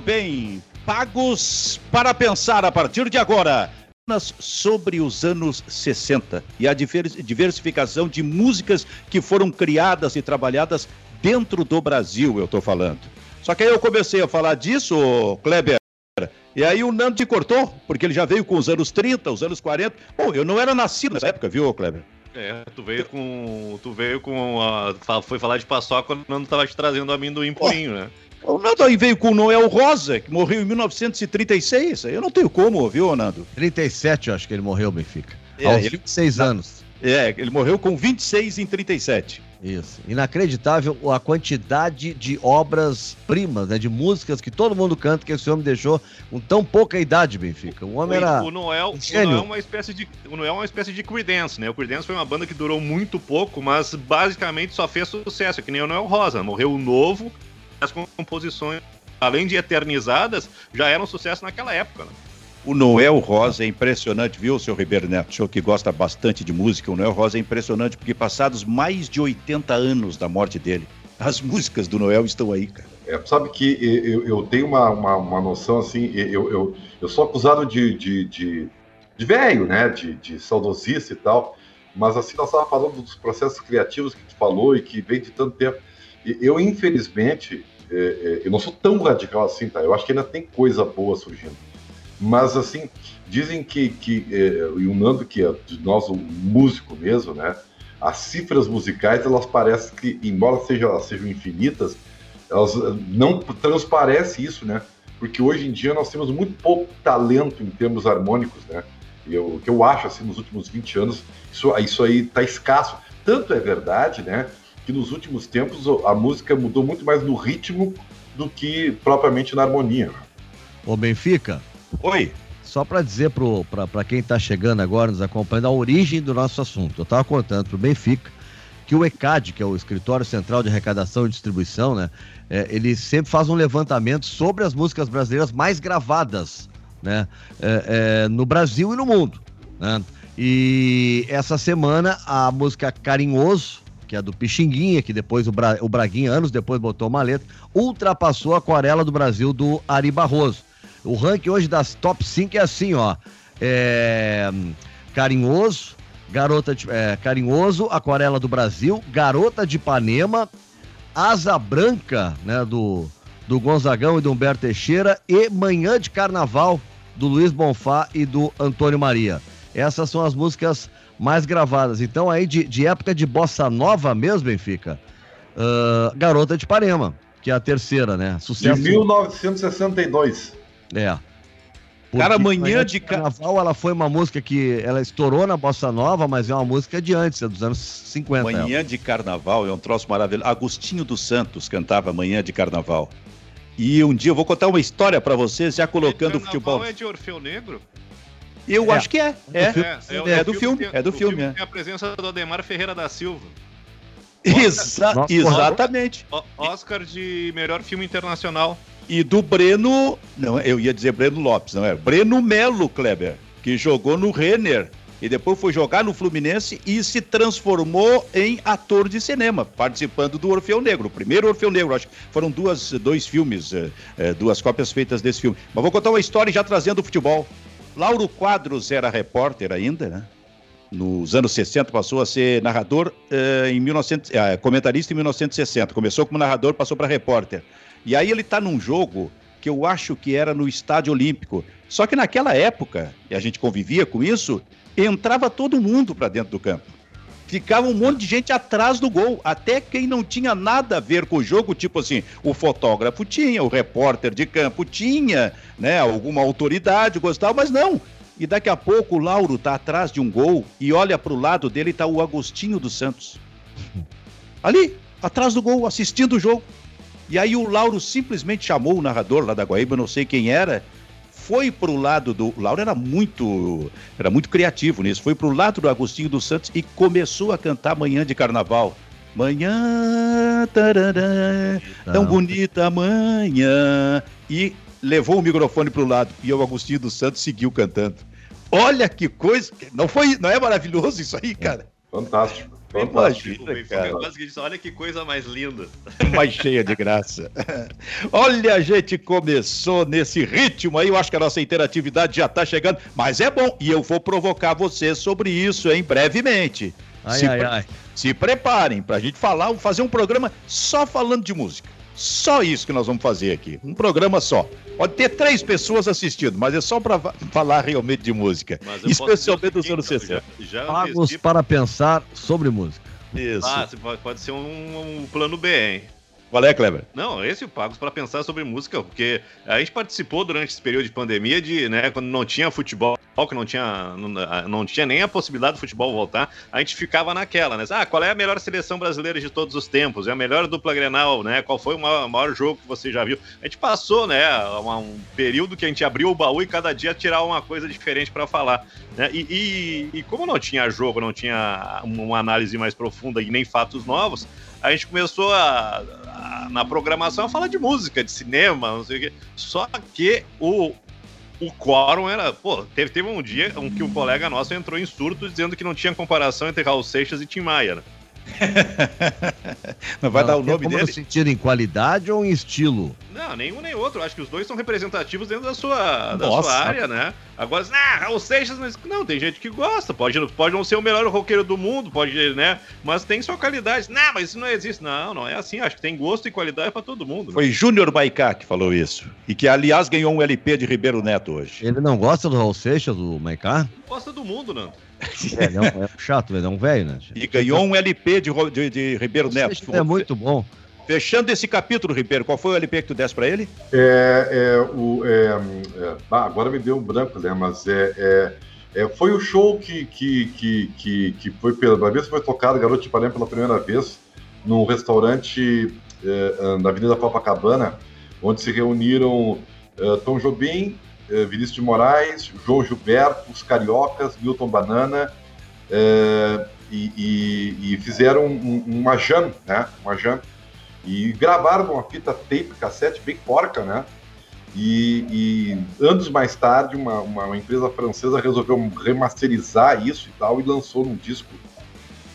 Bem, pagos para pensar a partir de agora sobre os anos 60 e a diversificação de músicas que foram criadas e trabalhadas dentro do Brasil, eu estou falando. Só que aí eu comecei a falar disso, Kleber, e aí o Nando te cortou, porque ele já veio com os anos 30, os anos 40. Bom, eu não era nascido nessa época, viu, Kleber? É, tu veio com. Tu veio com. A, foi falar de paçoca quando o Nando tava te trazendo amendoim purinho, né? O Nando aí veio com o Noel Rosa, que morreu em 1936. Eu não tenho como, viu, Nando? 37, eu acho que ele morreu, Benfica. É, Aos ele... 26 anos. É, ele morreu com 26 em 37. Isso. Inacreditável a quantidade de obras-primas, né? De músicas que todo mundo canta que esse homem deixou com tão pouca idade, Benfica. O homem era. O Noel, um o Noel é uma espécie de. O Noel é uma espécie de Creedence, né? O Creedence foi uma banda que durou muito pouco, mas basicamente só fez sucesso, que nem o Noel Rosa. Morreu novo, as composições, além de eternizadas, já eram sucesso naquela época, né? O Noel Rosa é impressionante, viu, seu Ribeiro Neto? O senhor que gosta bastante de música, o Noel Rosa é impressionante, porque passados mais de 80 anos da morte dele, as músicas do Noel estão aí, cara. É, sabe que eu, eu tenho uma, uma, uma, noção assim, eu, eu, eu sou acusado de, de, de, de velho, né? De, de saudosista e tal, mas assim, nós estávamos falando dos processos criativos que tu falou e que vem de tanto tempo. Eu, infelizmente, é, é, eu não sou tão radical assim, tá? Eu acho que ainda tem coisa boa surgindo. Mas, assim, dizem que, que é, o Nando, que é de nós um músico mesmo, né? As cifras musicais, elas parecem que, embora sejam, sejam infinitas, elas não transparece isso, né? Porque hoje em dia nós temos muito pouco talento em termos harmônicos, né? Eu, o que eu acho, assim, nos últimos 20 anos, isso, isso aí tá escasso. Tanto é verdade, né? Que nos últimos tempos a música mudou muito mais no ritmo do que propriamente na harmonia. Ô Benfica, Oi. Só para dizer para quem está chegando agora, nos acompanhando, a origem do nosso assunto. Eu estava contando para o Benfica que o ECAD, que é o Escritório Central de Arrecadação e Distribuição, né, é, ele sempre faz um levantamento sobre as músicas brasileiras mais gravadas né, é, é, no Brasil e no mundo. Né? E essa semana a música Carinhoso, que é do Pixinguinha, que depois o, Bra o Braguinha, anos depois, botou uma letra, ultrapassou a Aquarela do Brasil do Ari Barroso. O ranking hoje das top 5 é assim, ó. É, carinhoso, Garota de, é, Carinhoso, Aquarela do Brasil, Garota de Ipanema, Asa Branca, né, do, do Gonzagão e do Humberto Teixeira e Manhã de Carnaval, do Luiz Bonfá e do Antônio Maria. Essas são as músicas mais gravadas. Então, aí, de, de época de bossa nova mesmo, Benfica, uh, Garota de Ipanema, que é a terceira, né? Sucesso. De 1962. É. Porque Cara, amanhã de carnaval ela foi uma música que ela estourou na bossa nova, mas é uma música de antes, é dos anos 50. Manhã ela. de carnaval é um troço maravilhoso. Agostinho dos Santos cantava Manhã de Carnaval. E um dia eu vou contar uma história para vocês, já colocando o futebol. é de Orfeu Negro? Eu é. acho que é. É, é, é, é do filme. É do filme. É. Tem a presença do Ademar Ferreira da Silva. Exa exatamente. Oscar de melhor filme internacional e do Breno, não, eu ia dizer Breno Lopes, não é? Breno Melo, Kleber, que jogou no Renner e depois foi jogar no Fluminense e se transformou em ator de cinema, participando do Orfeu Negro, o primeiro Orfeu Negro, acho que foram duas, dois filmes, é, é, duas cópias feitas desse filme. Mas vou contar uma história já trazendo o futebol. Lauro Quadros era repórter ainda, né? Nos anos 60 passou a ser narrador eh, em 1900, comentarista em 1960. Começou como narrador, passou para repórter. E aí ele está num jogo que eu acho que era no Estádio Olímpico. Só que naquela época, e a gente convivia com isso, entrava todo mundo para dentro do campo. Ficava um monte de gente atrás do gol, até quem não tinha nada a ver com o jogo, tipo assim, o fotógrafo tinha, o repórter de campo tinha, né, alguma autoridade, gostava, mas não. E daqui a pouco o Lauro tá atrás de um gol e olha para o lado dele tá o Agostinho dos Santos. Ali, atrás do gol, assistindo o jogo. E aí o Lauro simplesmente chamou o narrador lá da Guaíba, não sei quem era, foi pro lado do. O Lauro era muito. Era muito criativo nisso. Foi pro lado do Agostinho dos Santos e começou a cantar Manhã de Carnaval. Manhã, tarará, tão bonita amanhã. E levou o microfone pro lado. E o Agostinho dos Santos seguiu cantando. Olha que coisa! Não foi, não é maravilhoso isso aí, cara? Fantástico. Imagina, cara. Olha que coisa mais linda. Mais cheia de graça. Olha, a gente começou nesse ritmo aí, eu acho que a nossa interatividade já está chegando, mas é bom, e eu vou provocar você sobre isso, hein, brevemente. Ai, se, ai, ai. se preparem para a gente falar, fazer um programa só falando de música. Só isso que nós vamos fazer aqui. Um programa só. Pode ter três pessoas assistindo, mas é só para falar realmente de música. Especialmente dos anos 60. Já, já Pagos para pensar sobre música. Isso. Ah, pode ser um, um plano B, hein? Qual é, Kleber? Não, esse o Pagos para pensar sobre música, porque a gente participou durante esse período de pandemia de, né, quando não tinha futebol, que não tinha, não, não tinha nem a possibilidade do futebol voltar, a gente ficava naquela, né? Ah, qual é a melhor seleção brasileira de todos os tempos? É a melhor dupla Grenal, né? Qual foi o maior, maior jogo que você já viu? A gente passou, né, um período que a gente abriu o baú e cada dia tirava uma coisa diferente para falar, né? E, e, e como não tinha jogo, não tinha uma análise mais profunda e nem fatos novos, a gente começou a, a, na programação a falar de música, de cinema, não sei o quê. Só que o, o quórum era. Pô, teve, teve um dia um, que um colega nosso entrou em surto dizendo que não tinha comparação entre Raul Seixas e Tim Maia. Né? não vai não, dar o nome dele? sentido em qualidade ou em estilo? Não, nenhum nem outro. Acho que os dois são representativos dentro da sua, da sua área, né? Agora, ah, Raul Seixas, mas não, tem gente que gosta. Pode, pode não ser o melhor roqueiro do mundo, pode, né? Mas tem sua qualidade. Não, mas isso não existe. Não, não é assim. Acho que tem gosto e qualidade para todo mundo. Né? Foi Júnior Baicá que falou isso. E que, aliás, ganhou um LP de Ribeiro Neto hoje. Ele não gosta do Raul Seixas, do Maicá? Gosta do mundo, Nando. É, ele é, um, é chato, ele é um velho, né? E ganhou um LP de, de, de Ribeiro Neto. É muito bom. Fechando esse capítulo, Ribeiro, qual foi o LP que tu desse para ele? É, é, o, é, é, ah, agora me deu um branco, né? Mas é, é, é, foi o show que, que, que, que, que foi pela vez foi tocado Garoto de Ipanema pela primeira vez num restaurante é, na Avenida Copacabana, onde se reuniram Tom Jobim, Vinícius de Moraes, João Gilberto, os Cariocas, Milton Banana, e, e, e, fizeram um, uma jam, né? Uma jam e gravaram uma fita tape, cassete bem porca, né? E, e anos mais tarde, uma, uma, empresa francesa resolveu remasterizar isso e tal, e lançou num disco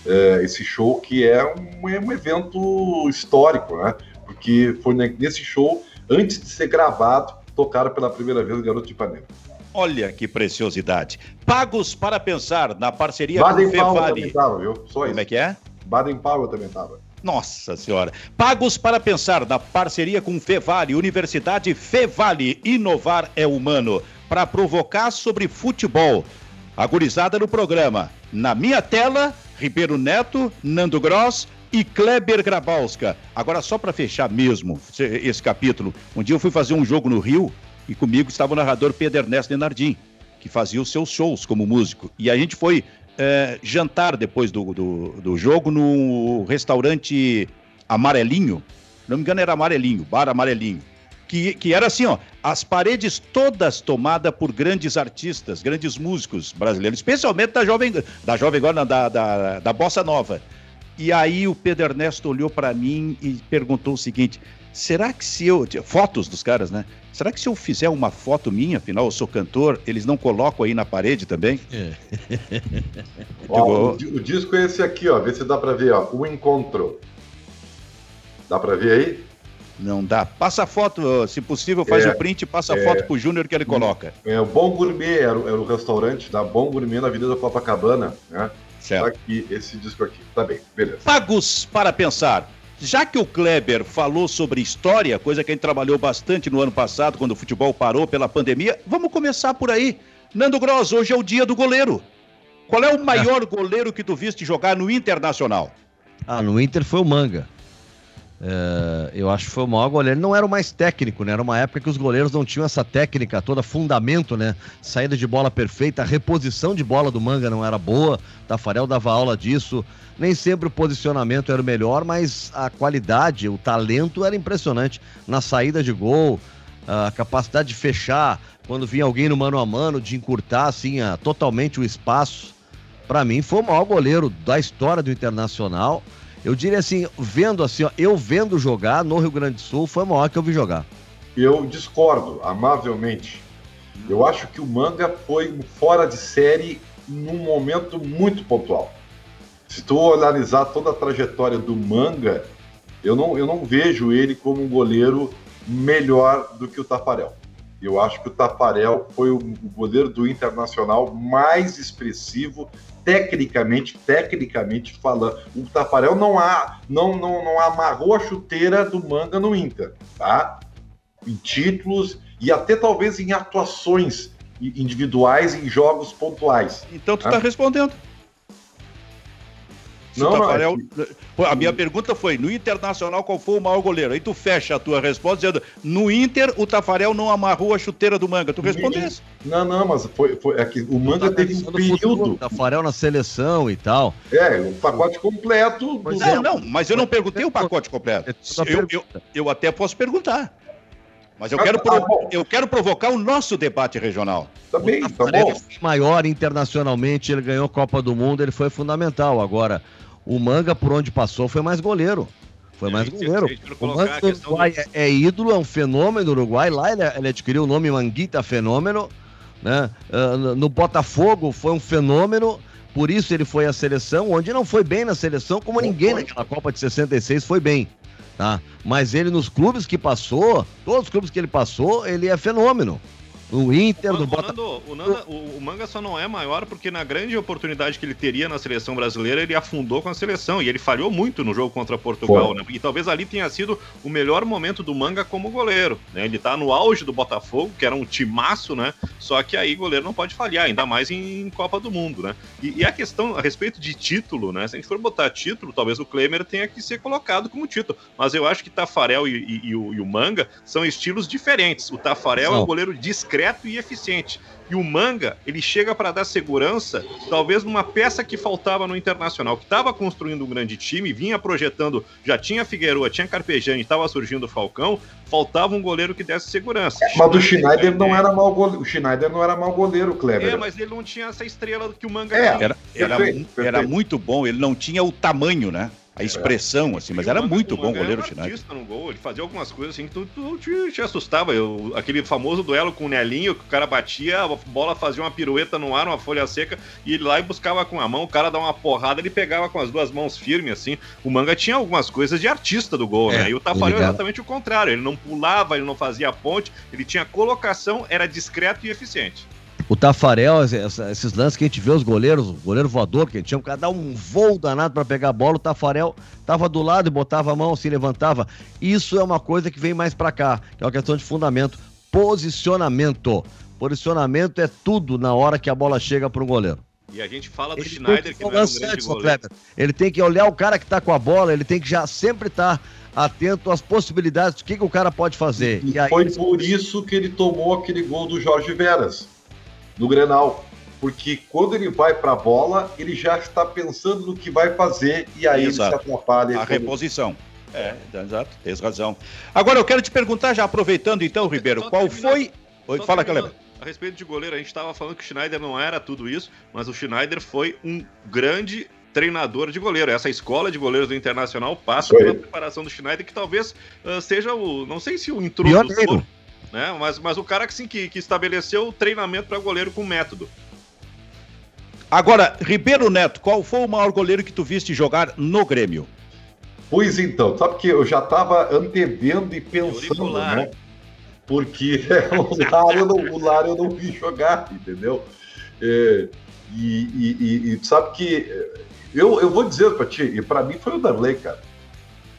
é, esse show, que é um, é um evento histórico, né? Porque foi nesse show, antes de ser gravado, tocaram pela primeira vez o Garoto de Ipanema. Olha que preciosidade. Pagos para pensar na parceria Baden com o Fevale. também tava, viu? Só Como isso. é que é? Baden Powell também tava. Nossa Senhora. Pagos para pensar na parceria com Fevale, Universidade Fevale. Inovar é humano. Para provocar sobre futebol. Agorizada no programa. Na minha tela, Ribeiro Neto, Nando Gross e Kleber Grabowska. Agora, só para fechar mesmo esse capítulo. Um dia eu fui fazer um jogo no Rio e comigo estava o narrador Pedro Ernesto Denardim, que fazia os seus shows como músico. E a gente foi é, jantar depois do, do, do, jogo no restaurante Amarelinho. Não me engano, era Amarelinho, Bar Amarelinho. Que, que era assim, ó, as paredes todas tomadas por grandes artistas, grandes músicos brasileiros, especialmente da Jovem, da Jovem Guarda, da, da, da Bossa Nova. E aí o Pedro Ernesto olhou para mim e perguntou o seguinte: será que se eu. Fotos dos caras, né? Será que se eu fizer uma foto minha, afinal eu sou cantor, eles não colocam aí na parede também? É. ó, o, o, disco é esse aqui, ó. Vê se dá pra ver, ó. O Encontro. Dá pra ver aí? Não dá. Passa a foto, se possível, faz é, o print e passa a é, foto pro Júnior que ele coloca. É, o Bom Gourmet era, era, o restaurante da Bom Gourmet na Avenida Copacabana, né? Certo. Tá aqui, esse disco aqui. Tá bem, beleza. Pagos para pensar. Já que o Kleber falou sobre história, coisa que a gente trabalhou bastante no ano passado, quando o futebol parou pela pandemia, vamos começar por aí. Nando Gross, hoje é o dia do goleiro. Qual é o maior goleiro que tu viste jogar no Internacional? Ah, no Inter foi o Manga. É, eu acho que foi o maior goleiro. Não era o mais técnico, né? Era uma época que os goleiros não tinham essa técnica toda, fundamento, né? Saída de bola perfeita, a reposição de bola do Manga não era boa. Tafarel dava aula disso. Nem sempre o posicionamento era o melhor, mas a qualidade, o talento era impressionante. Na saída de gol, a capacidade de fechar quando vinha alguém no mano a mano, de encurtar assim a, totalmente o espaço. Para mim foi o maior goleiro da história do Internacional. Eu diria assim, vendo assim, ó, eu vendo jogar no Rio Grande do Sul, foi o maior que eu vi jogar. Eu discordo, amavelmente. Eu acho que o Manga foi fora de série num momento muito pontual Se tu analisar toda a trajetória do Manga, eu não, eu não vejo ele como um goleiro melhor do que o Tafarel. Eu acho que o Tafarel foi o goleiro do Internacional mais expressivo, tecnicamente, tecnicamente falando. O Tafarel não, há, não, não, não amarrou a chuteira do Manga no Inter, tá? Em títulos e até talvez em atuações individuais em jogos pontuais. Então tu está tá respondendo. Não, Tafarel... não, é A minha pergunta foi: no Internacional, qual foi o maior goleiro? Aí tu fecha a tua resposta dizendo: no Inter, o Tafarel não amarrou a chuteira do manga. Tu respondesse. Não, não, mas foi, foi é que o manga tá teve um período. Tafarel na seleção e tal. É, o pacote completo. Do... Não, não, mas eu não perguntei o pacote completo. É eu, eu, eu até posso perguntar. Mas eu, quero, pro... eu quero provocar o nosso debate regional. Também, tá bom. Maior internacionalmente, ele ganhou Copa do Mundo, ele foi fundamental. Agora, o Manga, por onde passou, foi mais goleiro. Foi mais goleiro. O Manga do Uruguai do... é, ídolo, é um fenômeno do Uruguai. Lá ele, ele adquiriu o nome Manguita Fenômeno. Né? Uh, no Botafogo foi um fenômeno. Por isso ele foi à seleção, onde não foi bem na seleção, como ninguém naquela Copa de 66 foi bem. Tá? Mas ele nos clubes que passou, todos os clubes que ele passou, ele é fenômeno. O Inter, do Botafogo. O, Nando, o, o, Manga só não é maior porque na grande oportunidade que ele teria na seleção brasileira, ele afundou com a seleção e ele falhou muito no jogo contra Portugal, né? E talvez ali tenha sido o melhor momento do Manga como goleiro, né? Ele tá no auge do Botafogo, que era um timaço, né? Só que aí goleiro não pode falhar, ainda mais em, Copa do Mundo, né? E, e, a questão a respeito de título, né? Se a gente for botar título, talvez o Klemer tenha que ser colocado como título. Mas eu acho que Tafarel e, e, e, o, e o, Manga são estilos diferentes. O Tafarel é um goleiro discreto concreto e eficiente. E o Manga, ele chega para dar segurança, talvez numa peça que faltava no Internacional, que estava construindo um grande time, vinha projetando, já tinha Figueroa, tinha Carpejani, estava surgindo o Falcão, faltava um goleiro que desse segurança. Mas o Schneider não era mau goleiro, o Schneider não era mau goleiro, Kleber. É, mas ele não tinha essa estrela que o Manga é, tinha. Era, era, perfeito, perfeito. era muito bom, ele não tinha o tamanho, né? A expressão, assim, mas era muito bom o goleiro era Schneider. no gol, ele fazia algumas coisas assim que tu, tu te, te, assustava. Eu, aquele famoso duelo com o Nelinho, que o cara batia, a bola fazia uma pirueta no ar, uma folha seca, e ele lá e buscava com a mão, o cara dava uma porrada, ele pegava com as duas mãos firmes, assim. O Manga tinha algumas coisas de artista do gol, é, né? E o Tafarel é exatamente o contrário. Ele não pulava, ele não fazia ponte, ele tinha colocação, era discreto e eficiente o Tafarel, esses lances que a gente vê os goleiros, o goleiro voador, que tinha um cara dar um voo danado para pegar a bola, o Tafarel tava do lado e botava a mão, se levantava. Isso é uma coisa que vem mais para cá, que é uma questão de fundamento, posicionamento. Posicionamento é tudo na hora que a bola chega para um goleiro. E a gente fala do ele Schneider, que, que não é um grande goleiro. Ele tem que olhar o cara que tá com a bola, ele tem que já sempre estar tá atento às possibilidades do que, que o cara pode fazer. E, e aí, foi por isso que ele tomou aquele gol do Jorge Veras no Grenal. Porque quando ele vai para a bola, ele já está pensando no que vai fazer e aí Exato. ele se atrapalha. A reposição. É, exato, tens razão. Agora eu quero te perguntar, já aproveitando então, Ribeiro, qual foi. Oi, fala, Caleb. A respeito de goleiro, a gente estava falando que o Schneider não era tudo isso, mas o Schneider foi um grande treinador de goleiro. Essa escola de goleiros do Internacional passa pela preparação do Schneider, que talvez uh, seja o. Não sei se o introdutor né? Mas, mas o cara que, sim, que, que estabeleceu o treinamento para goleiro com método. Agora, Ribeiro Neto, qual foi o maior goleiro que tu viste jogar no Grêmio? Pois então, sabe que eu já estava antevendo e pensando, né? Porque o Lar eu não, o eu não vi jogar, entendeu? É, e, e, e, sabe que eu, eu vou dizer para ti, e para mim foi o Darley, cara.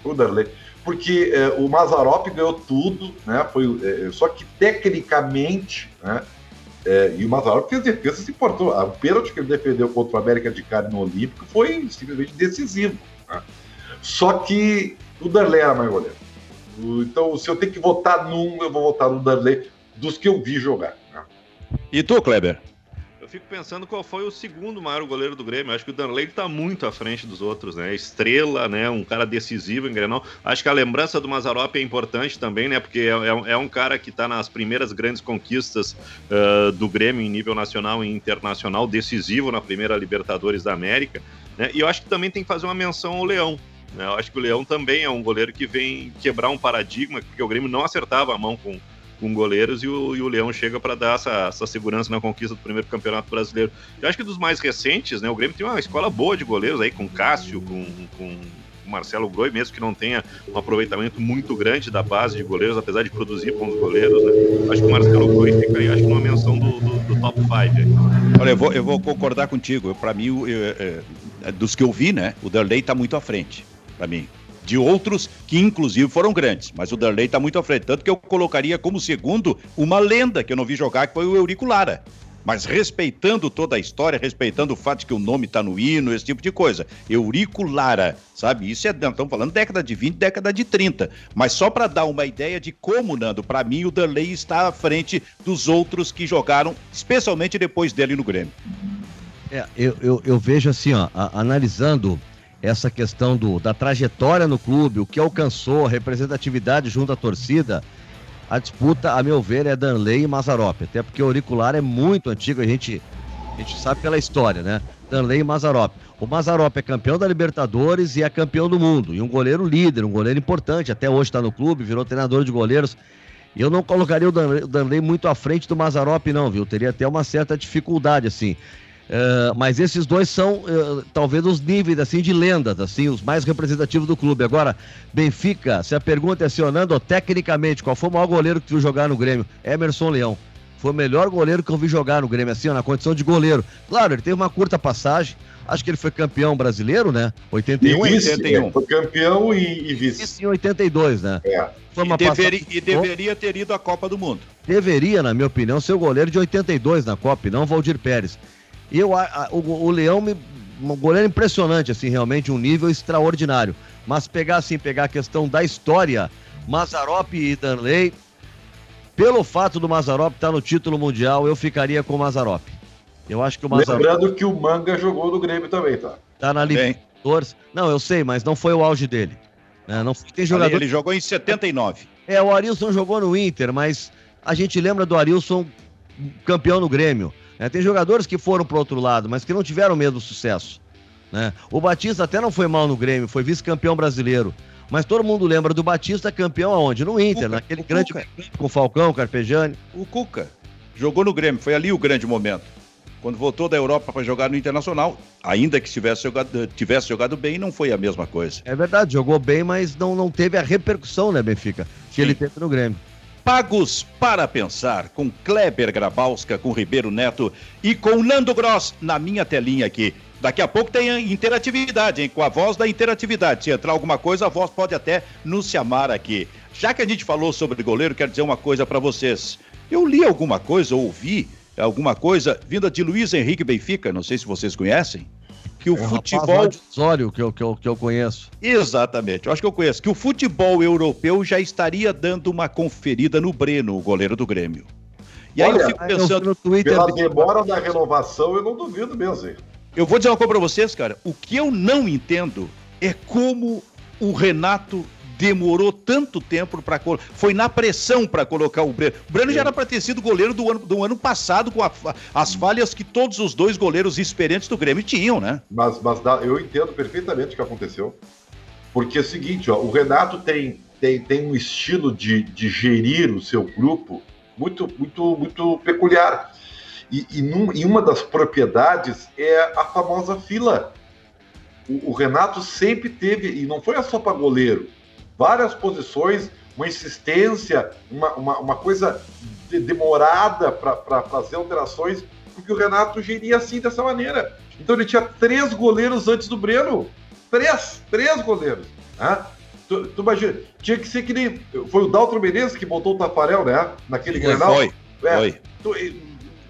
Foi o Darley porque é, o Mazarop ganhou tudo, né? Foi, é, só que tecnicamente, né? É, e o Mazarop fez defesa se importou. O pênalti que ele defendeu contra o América de Cali no Olímpico foi simplesmente decisivo. Né? Só que o Darley era mais goleiro. Então, se eu tenho que votar num, eu vou votar no Darley dos que eu vi jogar. Né? E tu, Kleber? Fico pensando qual foi o segundo maior goleiro do Grêmio. Acho que o Danley está muito à frente dos outros, né? Estrela, né? Um cara decisivo em Grenal. Acho que a lembrança do Mazarop é importante também, né? Porque é, é, é um cara que está nas primeiras grandes conquistas uh, do Grêmio em nível nacional e internacional, decisivo na primeira Libertadores da América. Né? E eu acho que também tem que fazer uma menção ao Leão. Né? Eu acho que o Leão também é um goleiro que vem quebrar um paradigma, porque o Grêmio não acertava a mão com, com goleiros e o, e o Leão chega para dar essa, essa, segurança na conquista do primeiro campeonato brasileiro. Eu acho que dos mais recentes, né, o Grêmio tem uma escola boa de goleiros aí, com Cássio, com, com Marcelo Groi, mesmo que não tenha um aproveitamento muito grande da base de goleiros, apesar de produzir bons goleiros, né? Acho que o Marcelo Groi fica aí, acho que numa menção do, do, do top 5. Olha, eu vou, eu vou concordar contigo. Para mim, eu, eu, eu, dos que eu vi, né, o Darley está muito à frente, para mim de outros que inclusive foram grandes, mas o Darley está muito à frente, tanto que eu colocaria como segundo uma lenda que eu não vi jogar, que foi o Eurico Lara mas respeitando toda a história, respeitando o fato que o nome está no hino, esse tipo de coisa. Eurico Lara, sabe? Isso é, estamos falando década de 20, década de 30. Mas só para dar uma ideia de como, Nando, para mim o Darley está à frente dos outros que jogaram, especialmente depois dele no Grêmio. É, eu, eu, eu vejo assim, ó, a, analisando essa questão do, da trajetória no clube, o que alcançou, a representatividade junto à torcida, a disputa, a meu ver, é Danley e Mazarop. Até porque o auricular é muito antigo, a gente, a gente sabe pela história, né? Danley e Mazarop. O Mazarop é campeão da Libertadores e é campeão do mundo. E um goleiro líder, um goleiro importante. Até hoje está no clube, virou treinador de goleiros. E eu não colocaria o Danley muito à frente do Mazarop, não, viu? Teria até uma certa dificuldade, assim. Uh, mas esses dois são uh, talvez os níveis assim de lendas, assim, os mais representativos do clube. Agora, Benfica, se a pergunta é acionando tecnicamente, qual foi o maior goleiro que tu viu jogar no Grêmio? Emerson Leão. Foi o melhor goleiro que eu vi jogar no Grêmio, assim, ó, na condição de goleiro. Claro, ele teve uma curta passagem. Acho que ele foi campeão brasileiro, né? 81 e vice, 81. É, foi campeão e, e vice. Vice em 82, né? É. Foi uma e, deveri, e deveria ter ido à Copa do Mundo. Deveria, na minha opinião, ser o goleiro de 82 na Copa, e não Valdir Pérez. Eu, a, a, o, o, Leão, me, um goleiro impressionante, assim, realmente, um nível extraordinário. Mas pegar, assim, pegar a questão da história, Mazarop e Danley, pelo fato do Mazarop estar no título mundial, eu ficaria com o Mazarop. Eu acho que o Mazarop... Lembrando que o Manga jogou no Grêmio também, tá? Tá na Libertadores. Não, eu sei, mas não foi o auge dele. Né? Não tem jogador... Ele jogou em 79. É, o Arilson jogou no Inter, mas a gente lembra do Arilson campeão no Grêmio. É, tem jogadores que foram para outro lado, mas que não tiveram o mesmo sucesso. Né? O Batista até não foi mal no Grêmio, foi vice-campeão brasileiro. Mas todo mundo lembra do Batista campeão aonde? No Inter, Cuca, naquele grande Cuca. com Falcão, Carpejani. O Cuca jogou no Grêmio, foi ali o grande momento. Quando voltou da Europa para jogar no Internacional, ainda que tivesse jogado, tivesse jogado bem, não foi a mesma coisa. É verdade, jogou bem, mas não, não teve a repercussão, né, Benfica, que Sim. ele teve no Grêmio. Pagos para Pensar, com Kleber Grabowska, com Ribeiro Neto e com Nando Gross na minha telinha aqui. Daqui a pouco tem interatividade, hein? Com a voz da interatividade. Se entrar alguma coisa, a voz pode até nos chamar aqui. Já que a gente falou sobre goleiro, quero dizer uma coisa para vocês. Eu li alguma coisa, ouvi alguma coisa vinda de Luiz Henrique Benfica, não sei se vocês conhecem que o é futebol. Osório que eu, que, eu, que eu conheço. Exatamente, eu acho que eu conheço. Que o futebol europeu já estaria dando uma conferida no Breno, o goleiro do Grêmio. E Olha, aí eu fico pensando. No Twitter, pela demora da renovação, eu não duvido mesmo. Hein? Eu vou dizer uma coisa pra vocês, cara. O que eu não entendo é como o Renato demorou tanto tempo para foi na pressão para colocar o Breno. O Breno já era para ter sido goleiro do ano, do ano passado com a, as falhas que todos os dois goleiros experientes do Grêmio tinham, né? Mas, mas eu entendo perfeitamente o que aconteceu. Porque é o seguinte, ó, o Renato tem, tem, tem um estilo de, de gerir o seu grupo muito muito muito peculiar. E, e, num, e uma das propriedades é a famosa fila. O, o Renato sempre teve, e não foi só para goleiro, várias posições, uma insistência, uma, uma, uma coisa de, demorada para fazer alterações, porque o Renato geria assim dessa maneira. Então ele tinha três goleiros antes do Breno. Três, três goleiros. Né? Tu, tu, imagina, tinha que ser que nem. Foi o Daltro Menezes que botou o Tafarel, né? Naquele foi, Grenal. Foi. É, foi. Tu,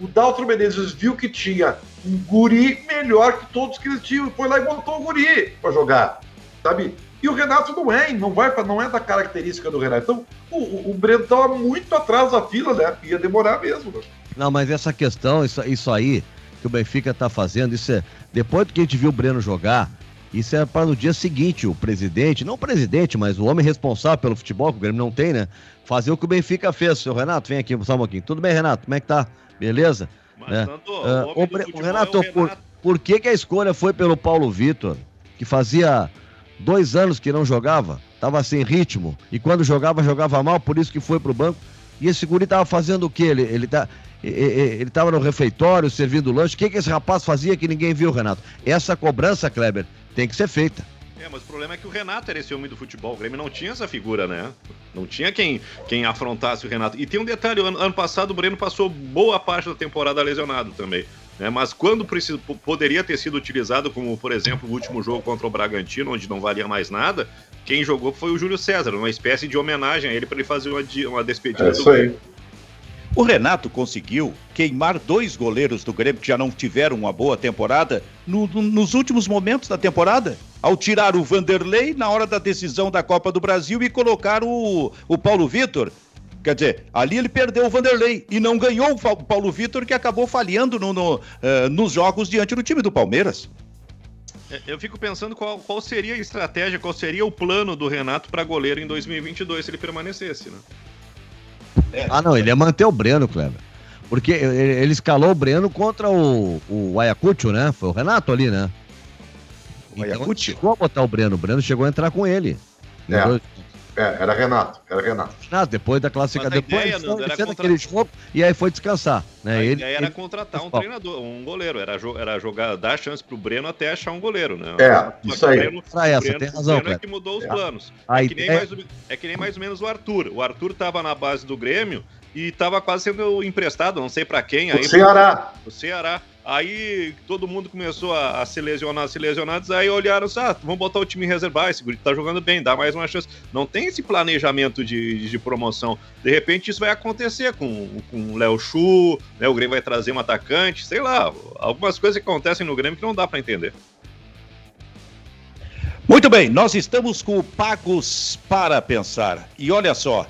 o Daltro Menezes viu que tinha um guri melhor que todos que eles tinham. Foi lá e botou o guri para jogar. Sabe? E o Renato não é, não vai, não é da característica do Renato. Então, o, o Breno estava muito atrás da fila, né? Ia demorar mesmo. Né? Não, mas essa questão, isso, isso aí que o Benfica está fazendo, isso é. Depois que a gente viu o Breno jogar, isso é para no dia seguinte o presidente, não o presidente, mas o homem responsável pelo futebol, que o Grêmio não tem, né? Fazer o que o Benfica fez. Seu Renato, vem aqui, só um pouquinho. Tudo bem, Renato? Como é que tá? Beleza? Mas, né? tanto, uh, o, o, Renato, é o Renato, por, por que, que a escolha foi pelo Paulo Vitor, que fazia dois anos que não jogava, estava sem ritmo, e quando jogava, jogava mal, por isso que foi para o banco. E esse guri tava fazendo o quê? Ele, ele, tá, ele tava no refeitório servindo lanche. O que, que esse rapaz fazia que ninguém viu, Renato? Essa cobrança, Kleber, tem que ser feita. É, mas o problema é que o Renato era esse homem do futebol. O Grêmio não tinha essa figura, né? Não tinha quem, quem afrontasse o Renato. E tem um detalhe: ano, ano passado o Breno passou boa parte da temporada lesionado também. Né? Mas quando precisa, poderia ter sido utilizado, como por exemplo o último jogo contra o Bragantino, onde não valia mais nada, quem jogou foi o Júlio César, uma espécie de homenagem a ele para ele fazer uma, uma despedida é do Grêmio. O Renato conseguiu queimar dois goleiros do Grêmio que já não tiveram uma boa temporada no, no, nos últimos momentos da temporada. Ao tirar o Vanderlei na hora da decisão da Copa do Brasil e colocar o, o Paulo Vitor. Quer dizer, ali ele perdeu o Vanderlei e não ganhou o Paulo Vitor, que acabou falhando no, no, uh, nos jogos diante do time do Palmeiras. É, eu fico pensando qual, qual seria a estratégia, qual seria o plano do Renato para goleiro em 2022 se ele permanecesse, né? É. Ah, não, ele ia manter o Breno, Kleber. Porque ele escalou o Breno contra o, o Ayacucho, né? Foi o Renato ali, né? O então, Ayacucho? chegou a botar o Breno. O Breno chegou a entrar com ele. É. É, era Renato, era Renato. Renato, depois da classificação, depois ideia, ele, ele fez aquele jogo e aí foi descansar. Né? A ele, ideia era contratar um treinador, um goleiro, era, era jogar, dar chance pro Breno até achar um goleiro, né? É, isso aí. Breno, pra essa, Breno, tem razão, Breno é que mudou os é. planos. É que, mais, é que, nem mais, ou menos o Arthur. O Arthur tava na base do Grêmio e tava quase sendo emprestado, não sei para quem. O aí, Ceará. O Ceará. Aí todo mundo começou a, a se lesionar, se lesionados, aí olharam ah, vamos botar o time reservar, esse guri tá jogando bem, dá mais uma chance. Não tem esse planejamento de, de promoção. De repente isso vai acontecer com, com o Léo Chu, né, o Grêmio vai trazer um atacante, sei lá, algumas coisas que acontecem no Grêmio que não dá para entender. Muito bem, nós estamos com o Pagos para Pensar. E olha só,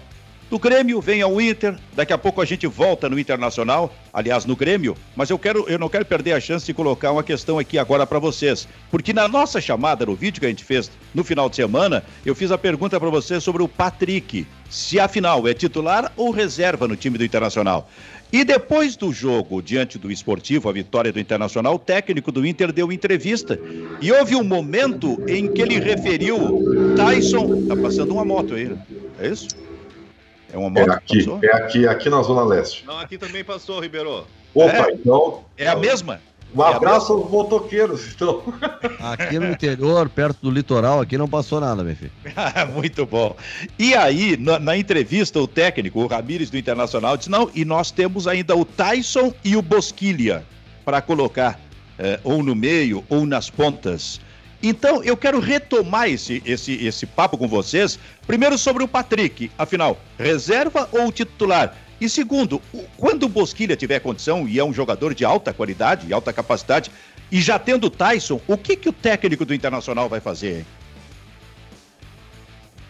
do Grêmio vem ao Inter, daqui a pouco a gente volta no Internacional, aliás, no Grêmio, mas eu quero, eu não quero perder a chance de colocar uma questão aqui agora para vocês, porque na nossa chamada, no vídeo que a gente fez no final de semana, eu fiz a pergunta para vocês sobre o Patrick, se afinal é titular ou reserva no time do Internacional. E depois do jogo diante do Esportivo, a vitória do Internacional, o técnico do Inter deu entrevista e houve um momento em que ele referiu Tyson, tá passando uma moto aí, né? é isso? É uma moto? É aqui, é aqui, aqui na Zona Leste. Não, aqui também passou, Ribeiro. Opa, é, então. É a mesma? Um abraço aos motoqueiros, então. Aqui no interior, perto do litoral, aqui não passou nada, meu filho. Muito bom. E aí, na, na, entrevista, o técnico, o Ramires do Internacional, disse: não, e nós temos ainda o Tyson e o Bosquilha para colocar, eh, ou no meio, ou nas pontas. Então, eu quero retomar esse, esse, esse papo com vocês. Primeiro, sobre o Patrick. Afinal, reserva ou titular? E segundo, quando o Bosquilha tiver condição e é um jogador de alta qualidade e alta capacidade, e já tendo Tyson, o que, que o técnico do Internacional vai fazer? Hein?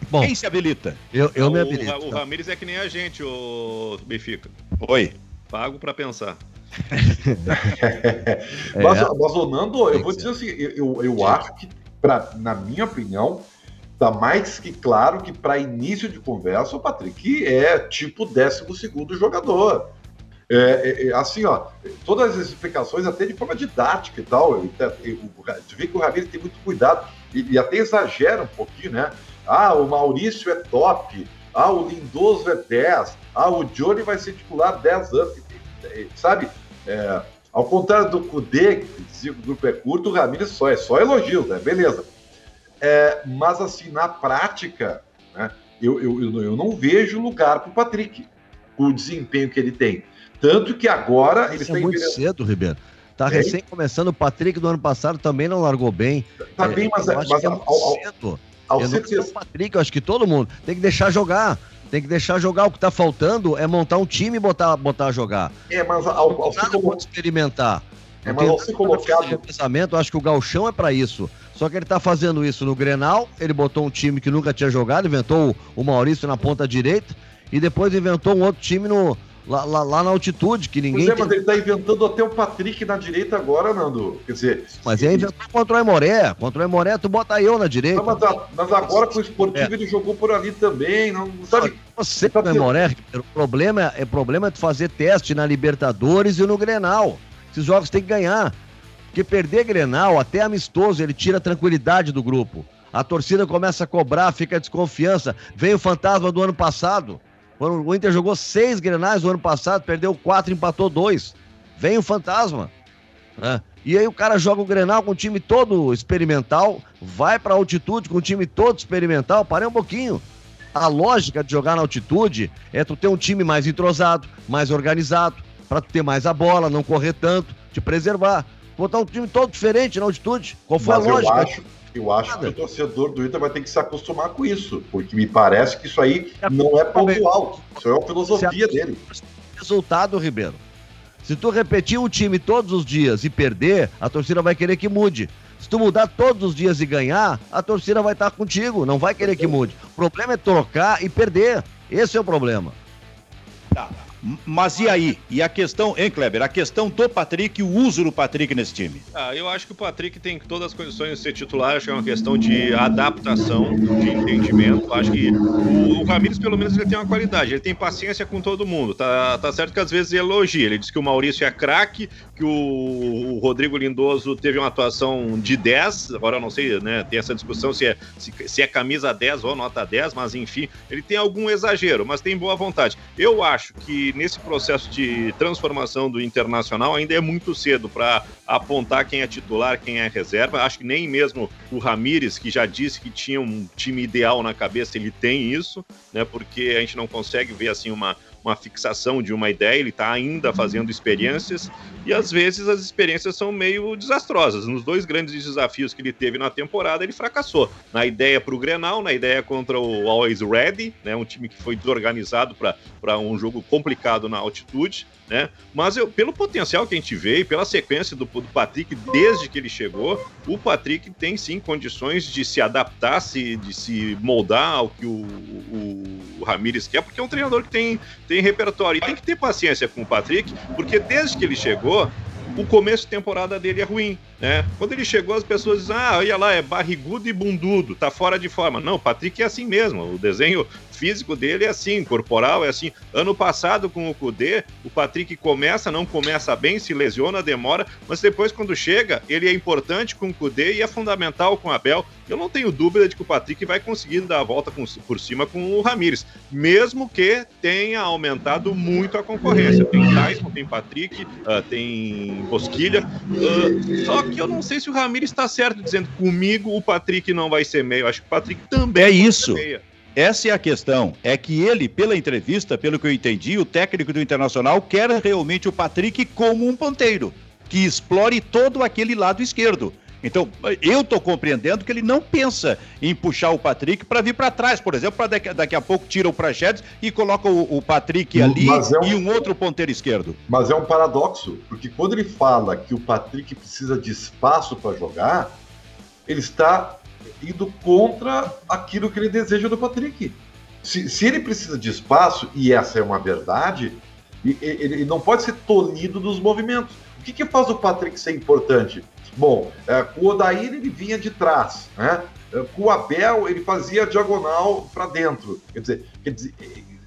Bom, Quem se habilita? Eu, eu me habilito. O, o Ramires é que nem a gente, o Benfica. Oi. Pago para pensar. Mas, é. mas, o Nando, eu vou dizer assim, eu, eu acho que, pra, na minha opinião, tá mais que claro que para início de conversa, o Patrick é tipo 12 jogador. É, é, é, assim, ó, todas as explicações, até de forma didática e tal, eu, eu, eu, vê que o Ramiro tem muito cuidado e, e, até exagera um pouquinho, né? Ah, o Maurício é top, ah, o Lindoso é 10, ah, o Johnny vai ser titular 10 anos, sabe? É, ao contrário do Kudê, que dizia que o grupo é curto, o Ramires só é só elogios, né? Beleza. É, mas assim, na prática, né, eu, eu, eu não vejo lugar para o Patrick, com o desempenho que ele tem. Tanto que agora ele está é muito cedo, Ribeiro. Tá é. recém começando, o Patrick do ano passado também não largou bem. Tá bem, mas, é, mas é ao, ao. Ao, ao ser... o Patrick, eu acho que todo mundo tem que deixar jogar. Tem que deixar jogar. O que tá faltando é montar um time e botar, botar a jogar. É, mas ao, ao se colo... experimentar. É, mas ao se colocar. Pensamento, acho que o Galchão é para isso. Só que ele tá fazendo isso no Grenal. Ele botou um time que nunca tinha jogado, inventou o Maurício na ponta direita e depois inventou um outro time no, Lá, lá, lá, na altitude, que ninguém. Pois é, mas ele tá inventando até o Patrick na direita agora, Nando. Quer dizer. Mas ele inventou contra o Emoré. Contra o Emoré, tu bota eu na direita. Não, mas, mas, agora com o esportivo é. ele jogou por ali também. Não, sabe? Você, tá Emoré, o problema é, problema é tu fazer teste na Libertadores e no Grenal. Esses jogos tem que ganhar. Porque perder Grenal, até amistoso, ele tira a tranquilidade do grupo. A torcida começa a cobrar, fica a desconfiança. Vem o fantasma do ano passado Quando o Inter jogou seis grenais no ano passado, perdeu quatro, empatou dois. Vem o fantasma. Né? E aí o cara joga o Grenal com o time todo experimental, vai pra altitude com o time todo experimental. Parei um pouquinho. A lógica de jogar na altitude é tu ter um time mais entrosado, mais organizado, para tu ter mais a bola, não correr tanto, te preservar. Botar um time todo diferente na altitude. Qual foi Mas a lógica? Eu acho, eu acho que o torcedor do Inter vai ter que se acostumar com isso, porque me parece que isso aí não é pontual. Isso é uma filosofia dele. Resultado, Ribeiro. Se tu repetir o time todos os dias e perder, a torcida vai querer que mude. Se tu mudar todos os dias e ganhar, a torcida vai estar contigo, não vai querer que mude. O problema é trocar e perder. Esse é o problema. Tá. Mas e aí? E a questão, hein, Kleber? A questão do Patrick o uso do Patrick nesse time? Ah, eu acho que o Patrick tem todas as condições de ser titular. Acho que é uma questão de adaptação, de entendimento. Acho que o, o Ramires, pelo menos, ele tem uma qualidade. Ele tem paciência com todo mundo. Tá, tá certo que às vezes ele elogia. Ele diz que o Maurício é craque, que o, Rodrigo Lindoso teve uma atuação de 10. Agora eu não sei, né? Tem essa discussão se é, se, se é camisa 10 ou nota 10, mas enfim, ele tem algum exagero, mas tem boa vontade. Eu acho que nesse processo de transformação do Internacional ainda é muito cedo para apontar quem é titular, quem é reserva. Acho que nem mesmo o Ramires, que já disse que tinha um time ideal na cabeça, ele tem isso, né? Porque a gente não consegue ver assim uma, uma fixação de uma ideia, ele está ainda fazendo experiências e às vezes as experiências são meio desastrosas. Nos dois grandes desafios que ele teve na temporada, ele fracassou. Na ideia para o Grenal, na ideia contra o Always Ready, né, um time que foi desorganizado para um jogo complicado na altitude. Né? Mas eu, pelo potencial que a gente vê e pela sequência do, do, Patrick desde que ele chegou, o Patrick tem sim condições de se adaptar, se, de se moldar ao que o, o, o Ramires quer, porque é um treinador que tem, tem repertório e tem que ter paciência com o Patrick, porque desde que ele chegou, o começo de temporada dele é ruim, né? Quando ele chegou, as pessoas dizem, ah, olha lá, é barrigudo e bundudo, tá fora de forma. Não, o Patrick é assim mesmo, o desenho físico dele é assim, corporal é assim. Ano passado, com o Kudê, o Patrick começa, não começa bem, se lesiona, demora, mas depois, quando chega, ele é importante com o Kudê e é fundamental com o Abel. Eu não tenho dúvida de que o Patrick vai conseguir dar a volta com, por cima com o Ramires, mesmo que tenha aumentado muito a concorrência. Tem Tyson, tem Patrick, uh, tem Bosquilha. Uh, só que eu não sei se o Ramires está certo dizendo comigo o Patrick não vai ser meio. Acho que o Patrick também é isso. Essa é a questão. É que ele, pela entrevista, pelo que eu entendi, o técnico do Internacional quer realmente o Patrick como um ponteiro, que explore todo aquele lado esquerdo. Então, eu estou compreendendo que ele não pensa em puxar o Patrick para vir para trás, por exemplo, para daqui, daqui, a pouco tira o Prachedes e coloca o, o Patrick ali é um, e um outro ponteiro esquerdo. Mas é um paradoxo, porque quando ele fala que o Patrick precisa de espaço para jogar, ele está indo contra aquilo que ele deseja do Patrick. Se, se ele precisa de espaço, e essa é uma verdade, ele, ele não pode ser tolhido dos movimentos. O que, que faz o Patrick ser importante? Bom, é, com o Odair ele vinha de trás, né? É, com o Abel ele fazia diagonal para dentro. Quer dizer, quer dizer,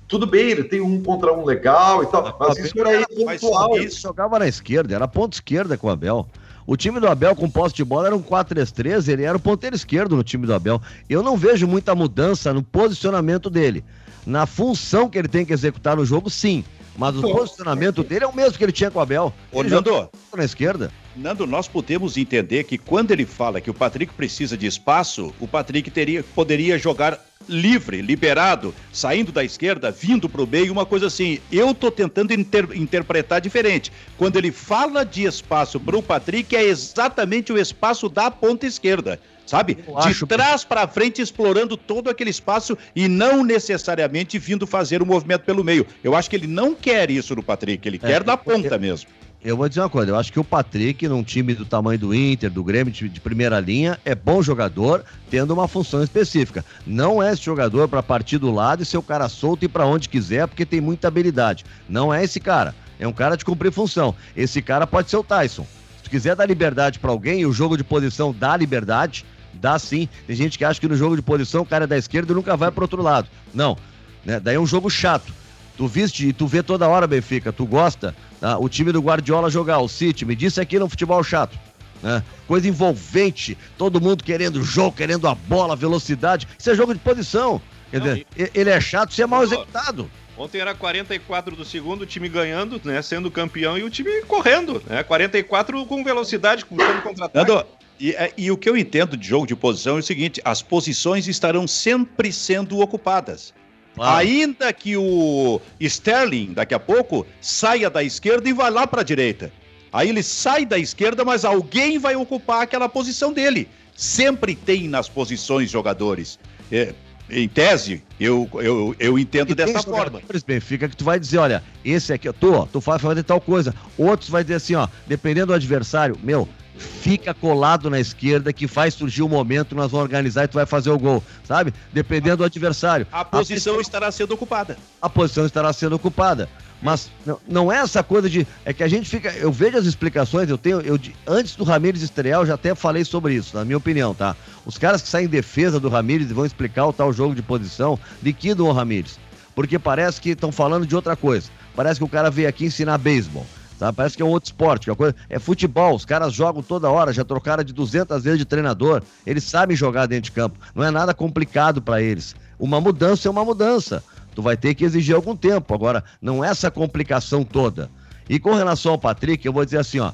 tudo bem, ele tem um contra um legal e tal, mas isso era pontual. Isso jogava na esquerda, era ponto esquerda com o Abel. O time do Abel com posse de bola era um 4-3-3, ele era o ponteiro esquerdo no time do Abel. Eu não vejo muita mudança no posicionamento dele. Na função que ele tem que executar no jogo, sim. Mas o posicionamento dele é o mesmo que ele tinha com o Abel. Ô, ele Nando, na esquerda. Nando, nós podemos entender que quando ele fala que o Patrick precisa de espaço, o Patrick teria, poderia jogar livre, liberado, saindo da esquerda, vindo para o meio, uma coisa assim. Eu estou tentando inter interpretar diferente. Quando ele fala de espaço para o Patrick, é exatamente o espaço da ponta esquerda sabe? De trás para frente, explorando todo aquele espaço e não necessariamente vindo fazer o movimento pelo meio. Eu acho que ele não quer isso no Patrick, ele é, quer da ponta eu, mesmo. Eu vou dizer uma coisa, eu acho que o Patrick, num time do tamanho do Inter, do Grêmio de, primeira linha, é bom jogador, tendo uma função específica. Não é esse jogador para partir do lado e ser o cara solto e para onde quiser, porque tem muita habilidade. Não é esse cara. É um cara de cumprir função. Esse cara pode ser o Tyson. Se tu quiser dar liberdade para alguém, e o jogo de posição dá liberdade, dá sim. Tem gente que acha que no jogo de posição o cara é da esquerda e nunca vai para outro lado. Não. Né? Daí é um jogo chato. Tu viste e tu vê toda hora, Benfica, tu gosta tá? o time do Guardiola jogar, o City, me disse aqui no futebol chato. Né? Coisa envolvente, todo mundo querendo jogo, querendo a bola, velocidade. Isso é jogo de posição. Quer dizer, ele é chato se é mal executado. Ontem era 44 do segundo, o time ganhando, né? Sendo campeão e o time correndo, né? 44 com velocidade, com contra-ataque. E, é, e, o que eu entendo de jogo de posição é o seguinte: as posições estarão sempre sendo ocupadas. Ainda que o Sterling, daqui a pouco, saia da esquerda e vá lá para a direita. Aí ele sai da esquerda, mas alguém vai ocupar aquela posição dele. Sempre tem nas posições jogadores. É, em tese, eu, eu, eu entendo e dessa forma. Benfica que tu vai dizer, olha, esse aqui, tu, tu faz fazer tal coisa. Outros vai dizer assim, ó, dependendo do adversário, meu, fica colado na esquerda que faz surgir o momento, nós vamos organizar e tu vai fazer o gol, sabe? Dependendo do adversário. A posição a... estará sendo ocupada. A posição estará sendo ocupada. Mas não, é essa coisa de. É que a gente fica. Eu vejo as explicações, eu tenho. Eu, antes do Ramires estrear, eu já até falei sobre isso, na minha opinião, tá? Os caras que saem em defesa do Ramires e vão explicar o tal jogo de posição, liquidam o Ramires. Porque parece que estão falando de outra coisa. Parece que o cara veio aqui ensinar beisebol. Tá? Parece que é um outro esporte, é, coisa, é futebol, os caras jogam toda hora, já trocaram de 200 vezes de treinador, eles sabem jogar dentro de campo, não é nada complicado para eles. Uma mudança é uma mudança, tu vai ter que exigir algum tempo, agora não é essa complicação toda. E com relação ao Patrick, eu vou dizer assim, ó,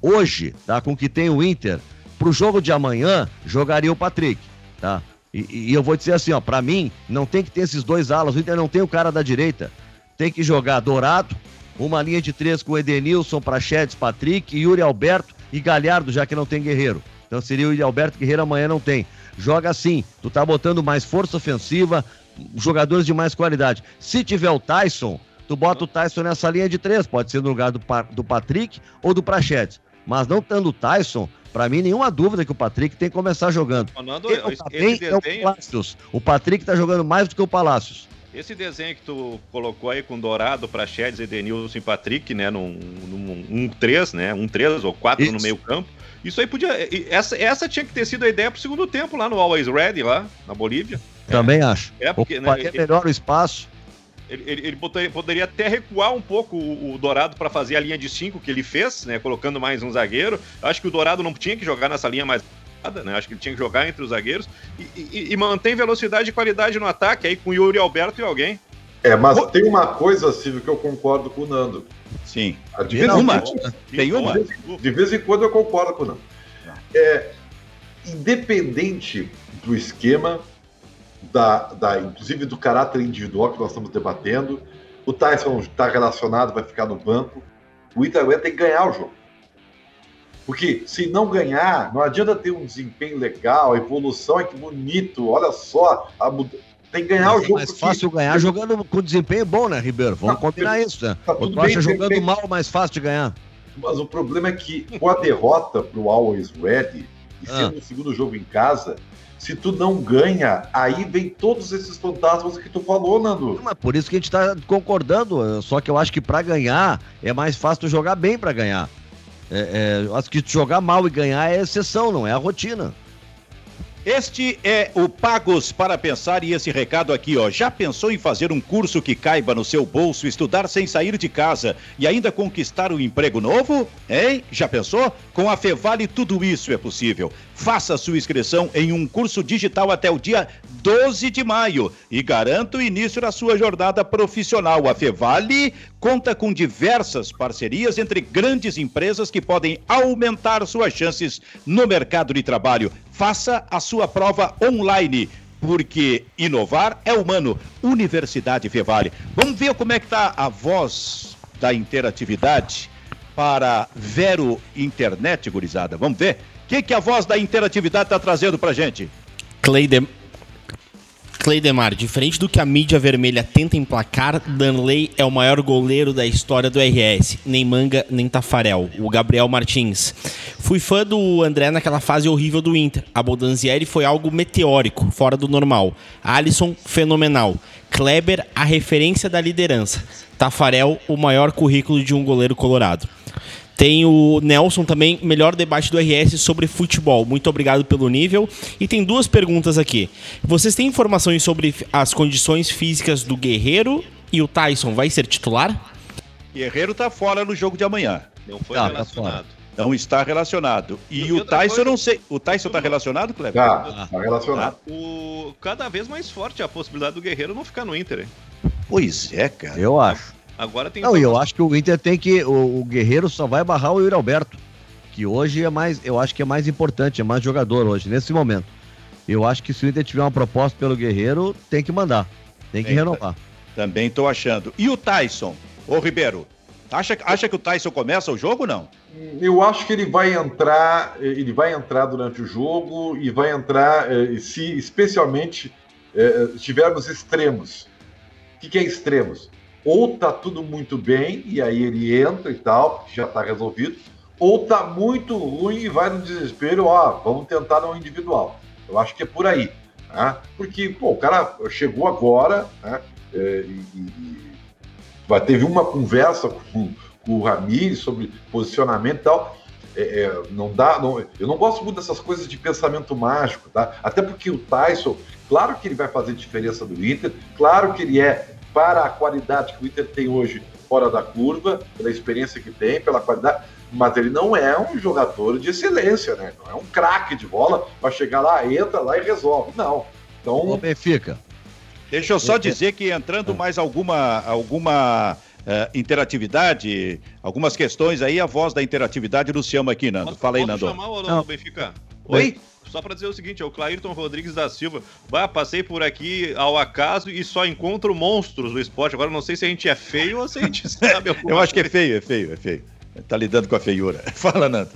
hoje, tá, com que tem o Inter, pro jogo de amanhã, jogaria o Patrick, tá? E, e eu vou dizer assim, ó, para mim, não tem que ter esses dois alas, o Inter não tem o cara da direita, tem que jogar Dourado, uma linha de três com Edenilson, Prachedes, Patrick, Yuri Alberto e Galhardo, já que não tem Guerreiro. Então seria o Yuri Alberto Guerreiro, amanhã não tem. Joga assim, tu tá botando mais força ofensiva, jogadores de mais qualidade. Se tiver o Tyson, tu bota o Tyson nessa linha de três, pode ser no lugar do, do Patrick ou do Prachedes. Mas não tendo o Tyson, para mim, nenhuma dúvida que o Patrick tem que começar jogando. Fernando, tá bem, desenho... é o Palácios. O Patrick tá jogando mais do que o Palácios. Esse desenho que tu colocou aí com Dourado, Praxedes, Edenilson e Patrick, né? Num, num um 3, né? Um 3 ou 4 no meio campo. Isso aí podia. Essa, essa tinha que ter sido a ideia pro segundo tempo lá no Always Ready, lá na Bolívia. Também é. acho. É porque. Né, ele, melhor o espaço. Ele, ele, ele poderia, poderia, até recuar um pouco o, o Dourado para fazer a linha de 5 que ele fez, né? Colocando mais um zagueiro. Acho que o Dourado não tinha que jogar nessa linha mais né? Acho que ele tinha que jogar entre os zagueiros e, e, e mantém velocidade e qualidade no ataque aí com Yuri Alberto e alguém. É, mas tem uma coisa, Silvio, que eu concordo com o Nando. Sim. De vez, uma. Quando, tem uma. De vez, de vez em quando eu concordo com o Nando. É, independente do esquema, da, da, inclusive do caráter individual que nós estamos debatendo, o Tyson está relacionado, vai ficar no banco. O Itaúé tem que ganhar o jogo. Porque se não ganhar, não adianta ter um desempenho legal, evolução, é que bonito, olha só, a, tem que ganhar Mas o jogo. É mais fácil ganhar jogando com desempenho bom, né, Ribeiro? Vamos tá, combinar isso, né? Tá tu acha jogando bem, mal mais fácil de ganhar. Mas o problema é que com a derrota pro Always Ready, e ah. sendo ah. o segundo jogo em casa, se tu não ganha, aí vem todos esses fantasmas que tu falou, Nando. Mas por isso que a gente tá concordando. Só que eu acho que para ganhar é mais fácil tu jogar bem para ganhar. É, é, acho que jogar mal e ganhar é exceção, não é a rotina. Este é o Pagos para Pensar e esse recado aqui, ó. Já pensou em fazer um curso que caiba no seu bolso, estudar sem sair de casa e ainda conquistar um emprego novo? Hein? Já pensou? Com a Fevale tudo isso é possível. Faça sua inscrição em um curso digital até o dia 12 de maio e garanta o início da sua jornada profissional. A Fevale conta com diversas parcerias entre grandes empresas que podem aumentar suas chances no mercado de trabalho. Faça a sua prova online porque inovar é humano. Universidade Fevale. Vamos ver como é que está a voz da interatividade para Vero Internet, gurizada. Vamos ver? O que, que a voz da interatividade está trazendo para gente? Cleide... Cleidemar, diferente do que a mídia vermelha tenta emplacar, Danley é o maior goleiro da história do RS. Nem manga, nem tafarel. O Gabriel Martins. Fui fã do André naquela fase horrível do Inter. A Bodanzieri foi algo meteórico, fora do normal. Alisson, fenomenal. Kleber, a referência da liderança. Tafarel, o maior currículo de um goleiro colorado. Tem o Nelson também, melhor debate do RS sobre futebol. Muito obrigado pelo nível. E tem duas perguntas aqui. Vocês têm informações sobre as condições físicas do Guerreiro e o Tyson vai ser titular? Guerreiro tá fora no jogo de amanhã. Não foi tá, relacionado. Tá não está relacionado. E o Tyson, coisa... não sei. O Tyson está relacionado, Kleber? Tá, tá relacionado. O... Cada vez mais forte a possibilidade do Guerreiro não ficar no Inter, hein? Pois é, cara. Eu acho. Agora tem. Não, e eu acho que o Inter tem que. O, o Guerreiro só vai barrar o Yuri Alberto. Que hoje é mais. Eu acho que é mais importante, é mais jogador hoje, nesse momento. Eu acho que se o Inter tiver uma proposta pelo Guerreiro, tem que mandar. Tem que Tem, renovar. Também tô achando. E o Tyson? Ô, Ribeiro, acha, acha que o Tyson começa o jogo ou não? Eu acho que ele vai entrar, ele vai entrar durante o jogo e vai entrar eh, se especialmente eh, tivermos extremos. O que, que é extremos? Ou tá tudo muito bem e aí ele entra e tal, já tá resolvido, ou tá muito ruim e vai no desespero, ó, vamos tentar no individual. Eu acho que é por aí. Né? Porque, pô, o cara chegou agora, né? eh, e, e- e teve uma conversa com, com o Ramires sobre posicionamento e tal. É, é, não dá, não- eu não gosto muito dessas coisas de pensamento mágico, tá? Até porque o Tyson, claro que ele vai fazer diferença do Inter, claro que ele é para a qualidade que o Inter tem hoje fora da curva, pela experiência que tem, pela qualidade, mas ele não é um jogador de excelência, né? Não é um craque de bola para chegar lá, entra lá e resolve. Não. Então, Ô, Benfica. Deixa eu só é. dizer que entrando mais alguma, alguma eh, interatividade, algumas questões aí, a voz da interatividade nos chama aqui, Nando. Posso- Fala aí, Nando. chamar o Não. Benfica? Oi? Só pra dizer o seguinte, é o Clairton Rodrigues da Silva. Bah, passei por aqui ao acaso e só encontro monstros do esporte. Agora não sei se a gente é feio ou se a gente sabe alguma Eu acho que é feio, é feio, é feio. Tá lidando com a feiura. Fala, Nando.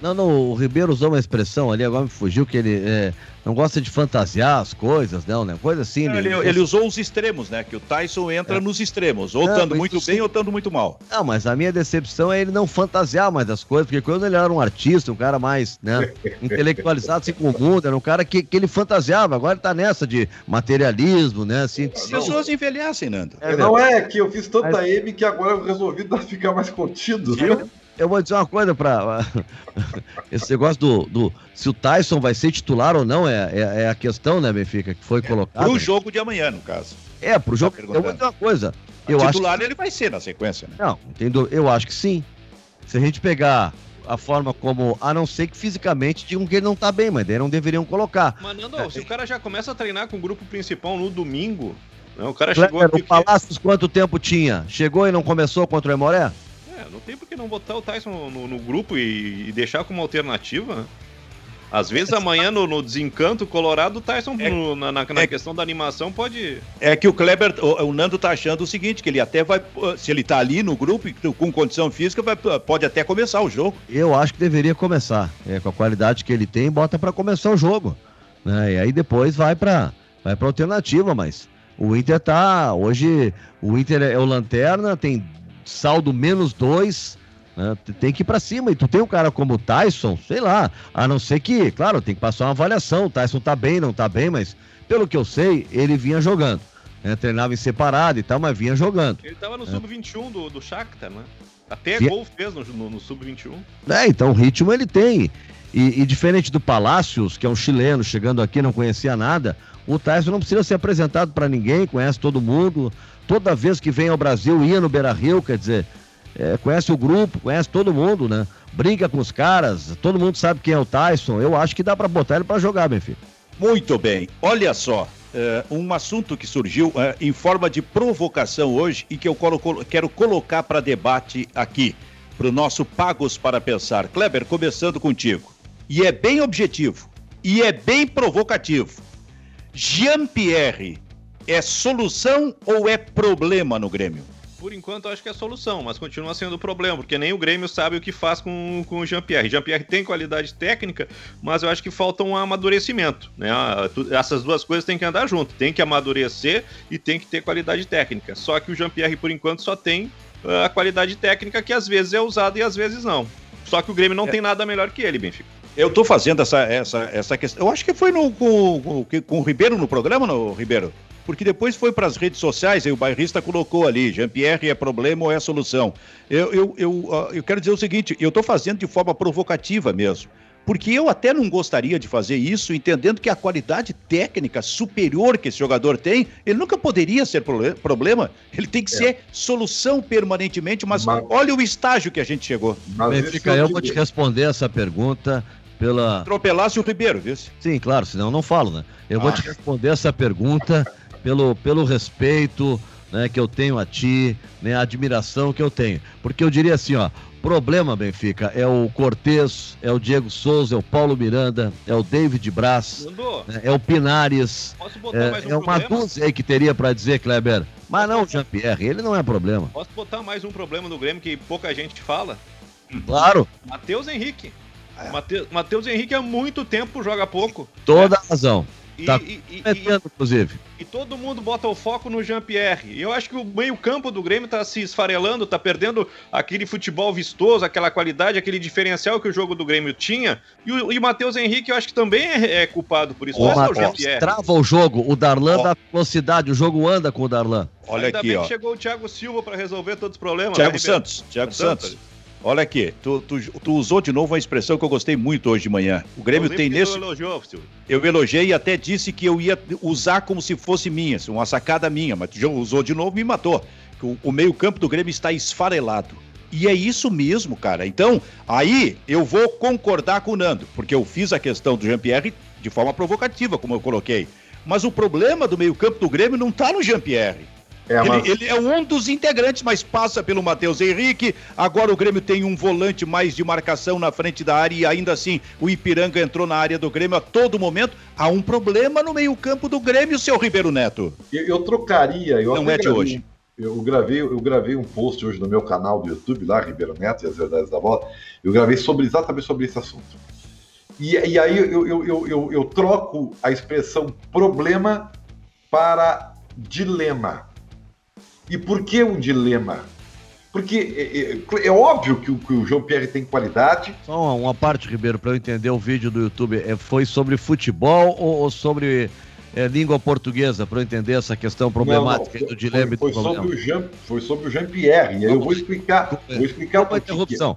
Não, não, o Ribeiro usou uma expressão ali, agora me fugiu, que ele é, não gosta de fantasiar as coisas, não, né? Coisa assim. Ele, ele usou os extremos, né? Que o Tyson entra É. nos extremos, ou Não, estando muito isso bem sim. ou estando muito mal. Não, mas a minha decepção é ele não fantasiar mais das coisas, porque quando ele era um artista, um cara mais, né, intelectualizado, assim, com o mundo, era um cara que, que ele fantasiava, agora ele tá nessa de materialismo, né, assim... As pessoas envelhecem, Nando. É não é que eu fiz tanta Mas- M que agora eu resolvi dar- ficar mais contido. Eu, eu vou dizer uma coisa pra. Esse negócio do, do. Se o Tyson vai ser titular ou não é, é, é a questão, né, Benfica, que foi colocada. Pro jogo de amanhã, no caso. É, pro jogo. Tá eu vou dizer uma coisa. Eu acho titular ele vai ser na sequência, né? Não, entendo. Eu acho que sim. Se a gente pegar a forma como. A não ser que fisicamente digam que ele não tá bem, mas daí não deveriam colocar. Mas, Nando, se o cara já começa a treinar com o grupo principal no domingo, né, o cara chegou Kleber, aqui... o Palácios quanto tempo tinha? Chegou e não começou contra o Emoré? É, não tem por que não botar o Tyson no, no- grupo e, e deixar como alternativa, né? Às vezes amanhã no, no desencanto colorado, o Tyson É- no- na, na- na é- questão da animação pode... É que o Kleber, o, o Nando tá achando o seguinte, que ele até vai, se ele tá ali no grupo e com condição física, vai- pode até começar o jogo. Eu acho que deveria começar. É, com a qualidade que ele tem, bota pra começar o jogo. Né? E aí depois vai pra vai pra alternativa, mas o Inter tá. Hoje o Inter é o lanterna, tem saldo menos dois. né? Tem que ir pra cima. E tu tem um cara como o Tyson, sei lá. A não ser que, claro, tem que passar uma avaliação. O Tyson tá bem, não tá bem, mas pelo que eu sei, ele vinha jogando. né? Treinava em separado e tal, mas vinha jogando. Ele tava no sub-21 do, do Shakhtar, né? Até gol fez no, no- no sub-21. É, então o ritmo ele tem. E, e diferente do Palácios, que é um chileno chegando aqui, não conhecia nada, o Tyson não precisa ser apresentado para ninguém, conhece todo mundo. Toda vez que vem ao Brasil, ia no Beira Rio, quer dizer, é, conhece o grupo, conhece todo mundo, né? Brinca com os caras, todo mundo sabe quem é o Tyson. Eu acho que dá para botar ele para jogar, meu filho. Muito bem. Olha só, é, um assunto que surgiu é, em forma de provocação hoje e que eu colo- quero colocar para debate aqui, para o nosso Pagos para Pensar. Kleber, começando contigo. E é bem objetivo, e é bem provocativo. Jean-Pierre é solução ou é problema no Grêmio? Por enquanto, eu acho que é a solução, mas continua sendo problema, porque nem o Grêmio sabe o que faz com, com o Jean-Pierre. Jean-Pierre tem qualidade técnica, mas eu acho que falta um amadurecimento. Né? Ah, Essas duas coisas têm que andar junto. Tem que amadurecer e tem que ter qualidade técnica. Só que o Jean-Pierre, por enquanto, só tem ah, a qualidade técnica que às vezes é usada e às vezes não. Só que o Grêmio não É. tem nada melhor que ele, Benfica. Eu tô fazendo essa, essa, essa questão. Eu acho que foi no, com, com, com o Ribeiro no programa, no Ribeiro? Porque depois foi para as redes sociais e o bairrista colocou ali: Jean-Pierre é problema ou é solução? Eu, eu, eu, eu quero dizer o seguinte: eu tô fazendo de forma provocativa mesmo. Porque eu até não gostaria de fazer isso, entendendo que a qualidade técnica superior que esse jogador tem, ele nunca poderia ser problema. Ele tem que ser solução permanentemente, mas, Mas- olha o estágio que a gente chegou. Benfica, é eu vou te responder essa pergunta pela. Atropelasse o Ribeiro, viu? Sim, claro, senão eu não falo, né? Eu vou Ah. te responder essa pergunta pelo, pelo respeito, né, que eu tenho a ti, né, a admiração que eu tenho. Porque eu diria assim, ó, problema, Benfica, é o Cortez, é o Diego Souza, é o Paulo Miranda, é o David Braz, né, é o Pinares. Posso botar é, mais um é uma problema? dúzia aí que teria para dizer, Kleber. Mas não o Jean-Pierre, ele não é problema. Posso botar mais um problema do Grêmio que pouca gente fala? Claro. Matheus Henrique. É. Matheus Henrique há muito tempo joga pouco. Toda né? razão. E, tá e, e, inclusive. E todo mundo bota o foco no Jean-Pierre. E eu acho que o meio-campo do Grêmio tá se esfarelando, tá perdendo aquele futebol vistoso, aquela qualidade, aquele diferencial que o jogo do Grêmio tinha. E o, e o Matheus Henrique, eu acho que também é, é culpado por isso. Ô, Não é o Jean-Pierre. Trava o jogo, o Darlan oh. dá velocidade, o jogo anda com o Darlan. Olha Ainda aqui, bem ó. que chegou o Thiago Silva para resolver todos os problemas. Thiago né, Santos, Thiago Santos. Santos. Olha aqui, tu, tu, tu, usou de novo uma expressão que eu gostei muito hoje de manhã. O Grêmio tem nesse. Elogiou, eu elogiei e até disse que eu ia usar como se fosse minha, uma sacada minha, mas tu já usou de novo e me matou. O, o meio-campo do Grêmio está esfarelado. E é isso mesmo, cara. Então, aí eu vou concordar com o Nando, porque eu fiz a questão do Jean-Pierre de forma provocativa, como eu coloquei. Mas o problema do meio-campo do Grêmio não está no Jean-Pierre. É, mas... ele, ele, é um dos integrantes, mas passa pelo Matheus Henrique. Agora o Grêmio tem um volante mais de marcação na frente da área e ainda assim o Ipiranga entrou na área do Grêmio a todo momento. Há um problema no meio-campo do Grêmio, seu Ribeiro Neto. Eu, eu trocaria, eu não é de hoje. Eu gravei, eu gravei um post hoje no meu canal do YouTube, lá, Ribeiro Neto e as Verdades da Bola. Eu gravei sobre, exatamente sobre esse assunto. E, e aí eu, eu, eu, eu, eu troco a expressão problema para dilema. E por que um dilema? Porque é, é, é óbvio que o, que o João Pierre tem qualidade. Só uma parte, Ribeiro, para eu entender o vídeo do YouTube. É, foi sobre futebol ou, ou sobre é, língua portuguesa, para eu entender essa questão problemática não, não, do dilema foi, foi sobre o Jean, Foi sobre o Jean-Pierre. E aí eu vou explicar. Vou explicar uma interrupção.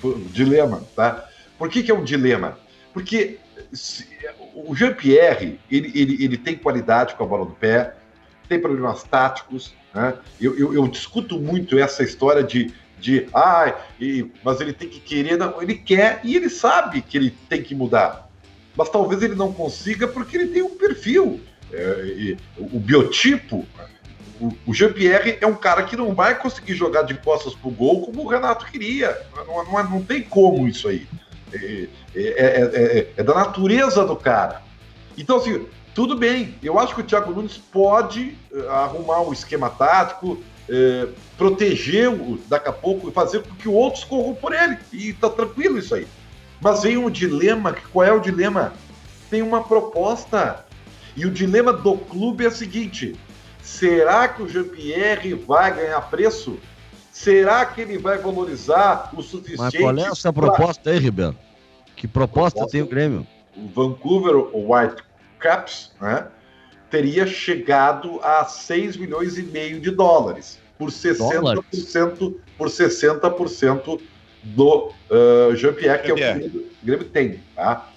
Que é. Dilema, tá? Por que, que é um dilema? Porque se, o Jean-Pierre, ele, ele, ele tem qualidade com a bola do pé, tem problemas táticos. Né? Eu, eu, eu discuto muito essa história de, de ah, e, mas ele tem que querer, não, ele quer e ele sabe que ele tem que mudar. Mas talvez ele não consiga porque ele tem um perfil, é, o, o biotipo. O, Jean-Pierre é um cara que não vai conseguir jogar de costas pro gol como o Renato queria. Não, não, não tem como isso aí. É, é, é, é da natureza do cara. Então, assim, tudo bem, eu acho que o Thiago Nunes pode uh, arrumar um esquema tático, uh, proteger o, daqui a pouco e fazer com que outros corram por ele. E tá tranquilo isso aí. Mas vem um dilema, que qual é o dilema? Tem uma proposta. E o dilema do clube é o seguinte: será que o Jean-Pierre vai ganhar preço? Será que ele vai valorizar o suficiente? Mas qual é essa proposta aí, Ribeiro? Que proposta, proposta tem o Grêmio? O Vancouver White Caps, né, teria chegado a 6 milhões e meio de dólares por 60%, por 60% do uh, Jean-Pierre que é o Grêmio, o Grêmio tem, tá?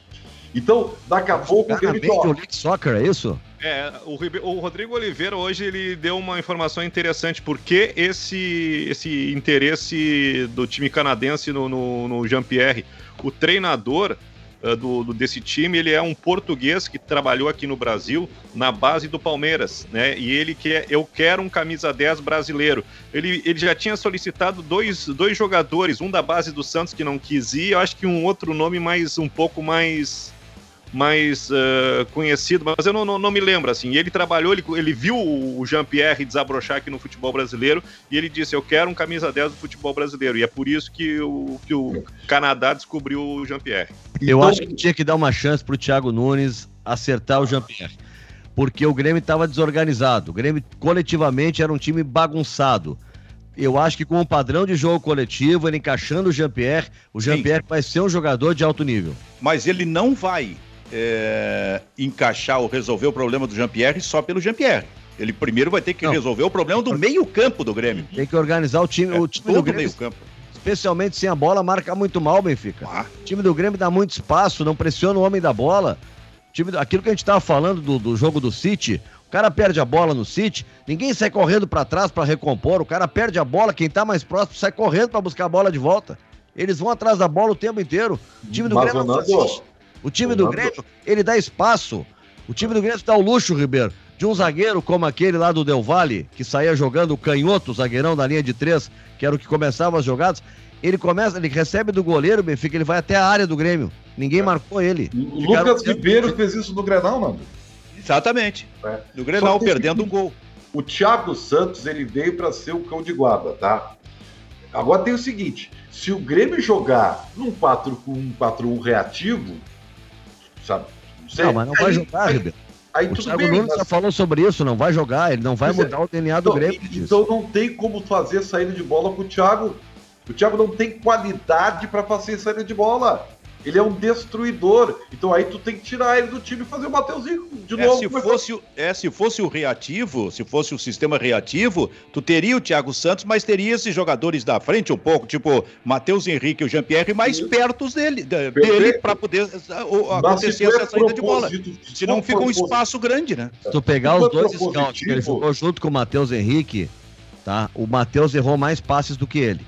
Então, daqui a pouco o Grêmio toca. Soccer, é isso? É, o, o, Rodrigo Oliveira hoje ele deu uma informação interessante, porque esse, esse interesse do time canadense no, no, no Jean-Pierre, o treinador uh, do, do, desse time, ele é um português que trabalhou aqui no Brasil na base do Palmeiras, né? E ele quer, eu quero um camisa 10 brasileiro. Ele, ele já tinha solicitado dois, dois jogadores, um da base do Santos que não quis ir, eu acho que um outro nome mais um pouco mais mais uh, conhecido, mas eu não, não, não, me lembro, assim. ele trabalhou, ele, ele viu o Jean-Pierre desabrochar aqui no futebol brasileiro e ele disse, eu quero um camisa 10 do futebol brasileiro. E é por isso que o, que o Canadá descobriu o Jean-Pierre. Eu acho que tinha que dar uma chance pro Thiago Nunes acertar o Jean-Pierre. Porque o Grêmio estava desorganizado. O Grêmio coletivamente era um time bagunçado. Eu acho que com o padrão de jogo coletivo, ele encaixando o Jean-Pierre, o Jean-Pierre vai ser um jogador de alto nível. Mas ele não vai é, encaixar ou resolver o problema do Jean-Pierre só pelo Jean-Pierre. Ele primeiro vai ter que Não. resolver o problema do meio-campo do Grêmio. Tem que organizar o time, é, o time do Grêmio. Meio-campo. Especialmente sem a bola, marca muito mal, Benfica. Ah. O time do Grêmio dá muito espaço, não pressiona o homem da bola. O time, aquilo que a gente estava falando do, do jogo do City, o cara perde a bola no City, ninguém sai correndo para trás para recompor, o cara perde a bola, quem tá mais próximo sai correndo para buscar a bola de volta. Eles vão atrás da bola o tempo inteiro. O time do Mas, Grêmio não faz isso. O time do Grêmio, ele dá espaço. O time do Grêmio dá o luxo, Ribeiro, de um zagueiro como aquele lá do Del Valle, que saía jogando o canhoto, o zagueirão da linha de três, que era o que começava as jogadas. Ele começa, ele recebe do goleiro, Benfica, ele vai até a área do Grêmio. Ninguém é. marcou ele. O Lucas Ribeiro fez isso no Grenal, Nando. Exatamente. É. No Grenal, perdendo um gol. O Thiago Santos, ele veio para ser o cão de guarda, tá? Agora tem o seguinte, se o Grêmio jogar num 4 com um 4-1 reativo, sabe? Não, sei, não mas não aí, vai jogar, Ribeiro. Aí o Thiago bem, Nunes mas... já falou sobre isso, não vai jogar, ele não vai mudar é. o DNA do então, Grêmio. Então não tem como fazer saída de bola com o Thiago. O Thiago não tem qualidade para fazer saída de bola. Ele é um destruidor. Então aí tu tem que tirar ele do time e fazer o Mateuzinho de é, novo. Se fosse, é, se fosse o reativo, se fosse o sistema reativo, tu teria o Thiago Santos, mas teria esses jogadores da frente um pouco, tipo Matheus Henrique e o Jean-Pierre, mais Sim. perto dele, dele para poder uh, acontecer essa saída de bola. Senão fica um espaço grande, né? Se tu pegar os dois scouts que ele jogou junto com o Matheus Henrique, tá? O Matheus errou mais passes do que ele.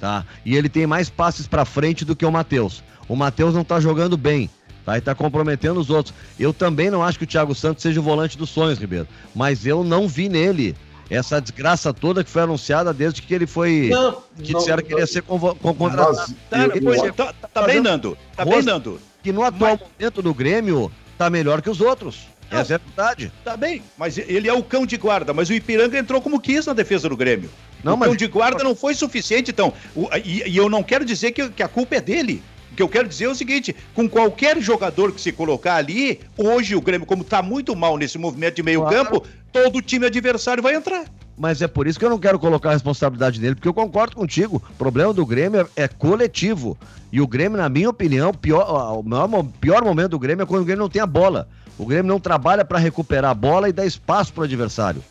Tá? E ele tem mais passes para frente do que o Matheus. O Matheus não tá jogando bem. Tá? E tá comprometendo os outros. Eu também não acho que o Thiago Santos seja o volante dos sonhos, Ribeiro. Mas eu não vi nele essa desgraça toda que foi anunciada desde que ele foi. Não, que não, disseram não, que ele ia ser contratado. Tá, eu, tá, tá bem, Nando. Tá bem, Nando. Que no atual mas... momento do Grêmio tá melhor que os outros. Essa é a verdade. Tá bem, mas ele é o cão de guarda, mas o Ipiranga entrou como quis na defesa do Grêmio. Não, o mas... de guarda não foi suficiente, então. O, e, e, eu não quero dizer que, que a culpa é dele que eu quero dizer é o seguinte: com qualquer jogador que se colocar ali, hoje o Grêmio, como está muito mal nesse movimento de meio-campo, claro. todo time adversário vai entrar. Mas é por isso que eu não quero colocar a responsabilidade nele, porque eu concordo contigo. O problema do Grêmio é, é coletivo. E o Grêmio, na minha opinião, pior, o maior, pior momento do Grêmio é quando o Grêmio não tem a bola. O Grêmio não trabalha para recuperar a bola e dar espaço para o adversário.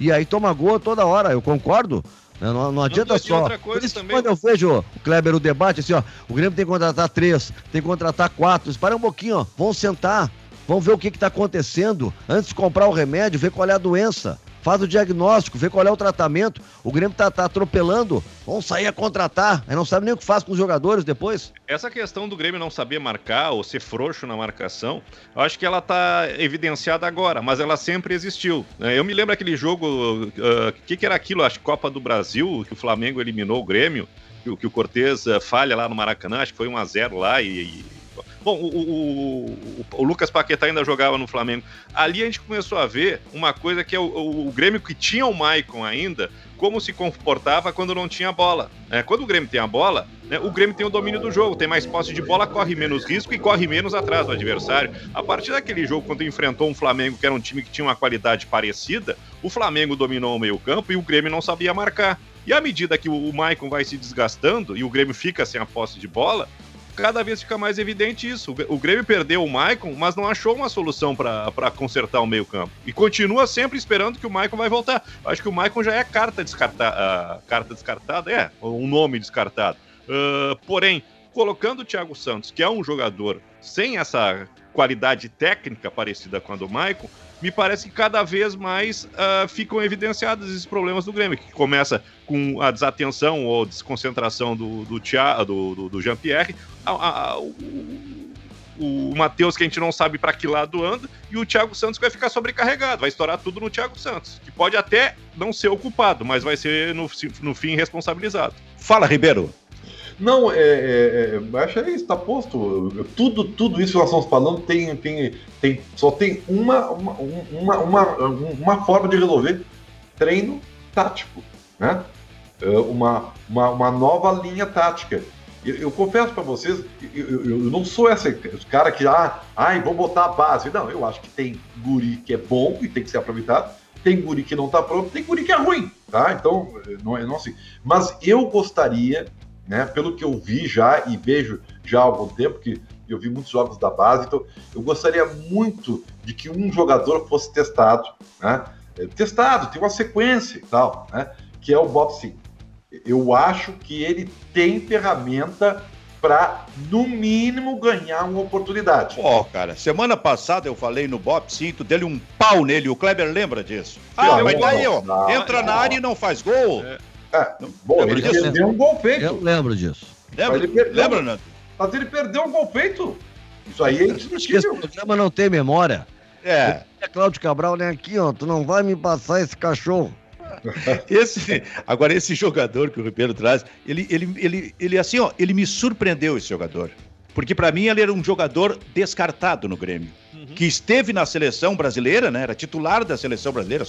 E aí toma gol toda hora, eu concordo. Né? Não, não adianta só. Por isso também... quando eu vejo, o Kleber, o debate, assim, ó, o Grêmio tem que contratar três, tem que contratar quatro. Espera um pouquinho, ó. Vamos sentar. Vamos ver o que está acontecendo. Antes de comprar o remédio, ver qual é a doença faz o diagnóstico, vê qual é o tratamento. O Grêmio tá, tá atropelando, vão sair a contratar, aí não sabe nem o que faz com os jogadores depois. Essa questão do Grêmio não saber marcar ou ser frouxo na marcação, eu acho que ela tá evidenciada agora, mas ela sempre existiu. Né? Eu me lembro aquele jogo, o uh, que, que era aquilo? Acho Copa do Brasil, que o Flamengo eliminou o Grêmio, que, que o Cortez uh, falha lá no Maracanã, acho que foi 1 a 0 lá e, e Bom, o, o, o, o, Lucas Paquetá ainda jogava no Flamengo. Ali a gente começou a ver uma coisa que é o, Grêmio que tinha o Maicon ainda, como se comportava quando não tinha bola. É, quando o Grêmio tem a bola, né, o Grêmio tem o domínio do jogo, tem mais posse de bola, corre menos risco e corre menos atrás do adversário. A partir daquele jogo, quando enfrentou um Flamengo que era um time que tinha uma qualidade parecida, o Flamengo dominou o meio-campo e o Grêmio não sabia marcar. E à medida que o Maicon vai se desgastando e o Grêmio fica sem a posse de bola, cada vez fica mais evidente isso. O Grêmio perdeu o Maicon, mas não achou uma solução para consertar o meio-campo. E continua sempre esperando que o Maicon vai voltar. Acho que o Maicon já é carta descartada. Uh, carta descartada? É, um nome descartado. Uh, porém, colocando o Thiago Santos, que é um jogador sem essa qualidade técnica parecida com a do Maicon, me parece que cada vez mais uh, ficam evidenciados esses problemas do Grêmio, que começa com a desatenção ou desconcentração do, do, do, do, do Jean-Pierre, o, o Matheus, que a gente não sabe para que lado anda, e o Thiago Santos vai ficar sobrecarregado, vai estourar tudo no Thiago Santos, que pode até não ser ocupado, mas vai ser no, no fim responsabilizado. Fala, Ribeiro. Não, é, é, é, acho é isso, tá posto. Tudo, tudo isso que nós estamos falando tem, tem, tem, só tem uma, uma, uma, uma, uma forma de resolver: treino tático, né? É, uma, uma, uma nova linha tática. Eu, eu confesso para vocês, eu, eu, eu, não sou esse cara que, ah, ai, vou botar a base. Não, eu acho que tem guri que é bom e tem que ser aproveitado, tem guri que não tá pronto, tem guri que é ruim, tá? Então, não é não assim. Mas eu gostaria né? Pelo que eu vi já e vejo já há algum tempo, que eu vi muitos jogos da base, então eu gostaria muito de que um jogador fosse testado, né? É, testado, tem uma sequência e tal, né? Que é o Bob Sim. Eu acho que ele tem ferramenta para, no mínimo, ganhar uma oportunidade. Pô, cara, semana passada eu falei no Bob Cinto, dele um pau nele, o Kleber lembra disso. Ah, mas daí, ó, entra na área e não faz gol. É. É, bom, ele disso? perdeu um gol feito. Eu lembro disso. Lembra, ele perdeu, lembra Nando? Mas ele perdeu um gol feito. Isso aí é indiscutível. Esse programa não tem memória. É. É Cláudio Cabral, né? Aqui, ó, tu não vai me passar esse cachorro. Esse, agora, esse jogador que o Ribeiro traz, ele, ele, ele, ele, assim, ó, ele me surpreendeu, esse jogador. Porque para mim ele era um jogador descartado no Grêmio. Uhum. Que esteve na seleção brasileira, né? Era titular da seleção brasileira,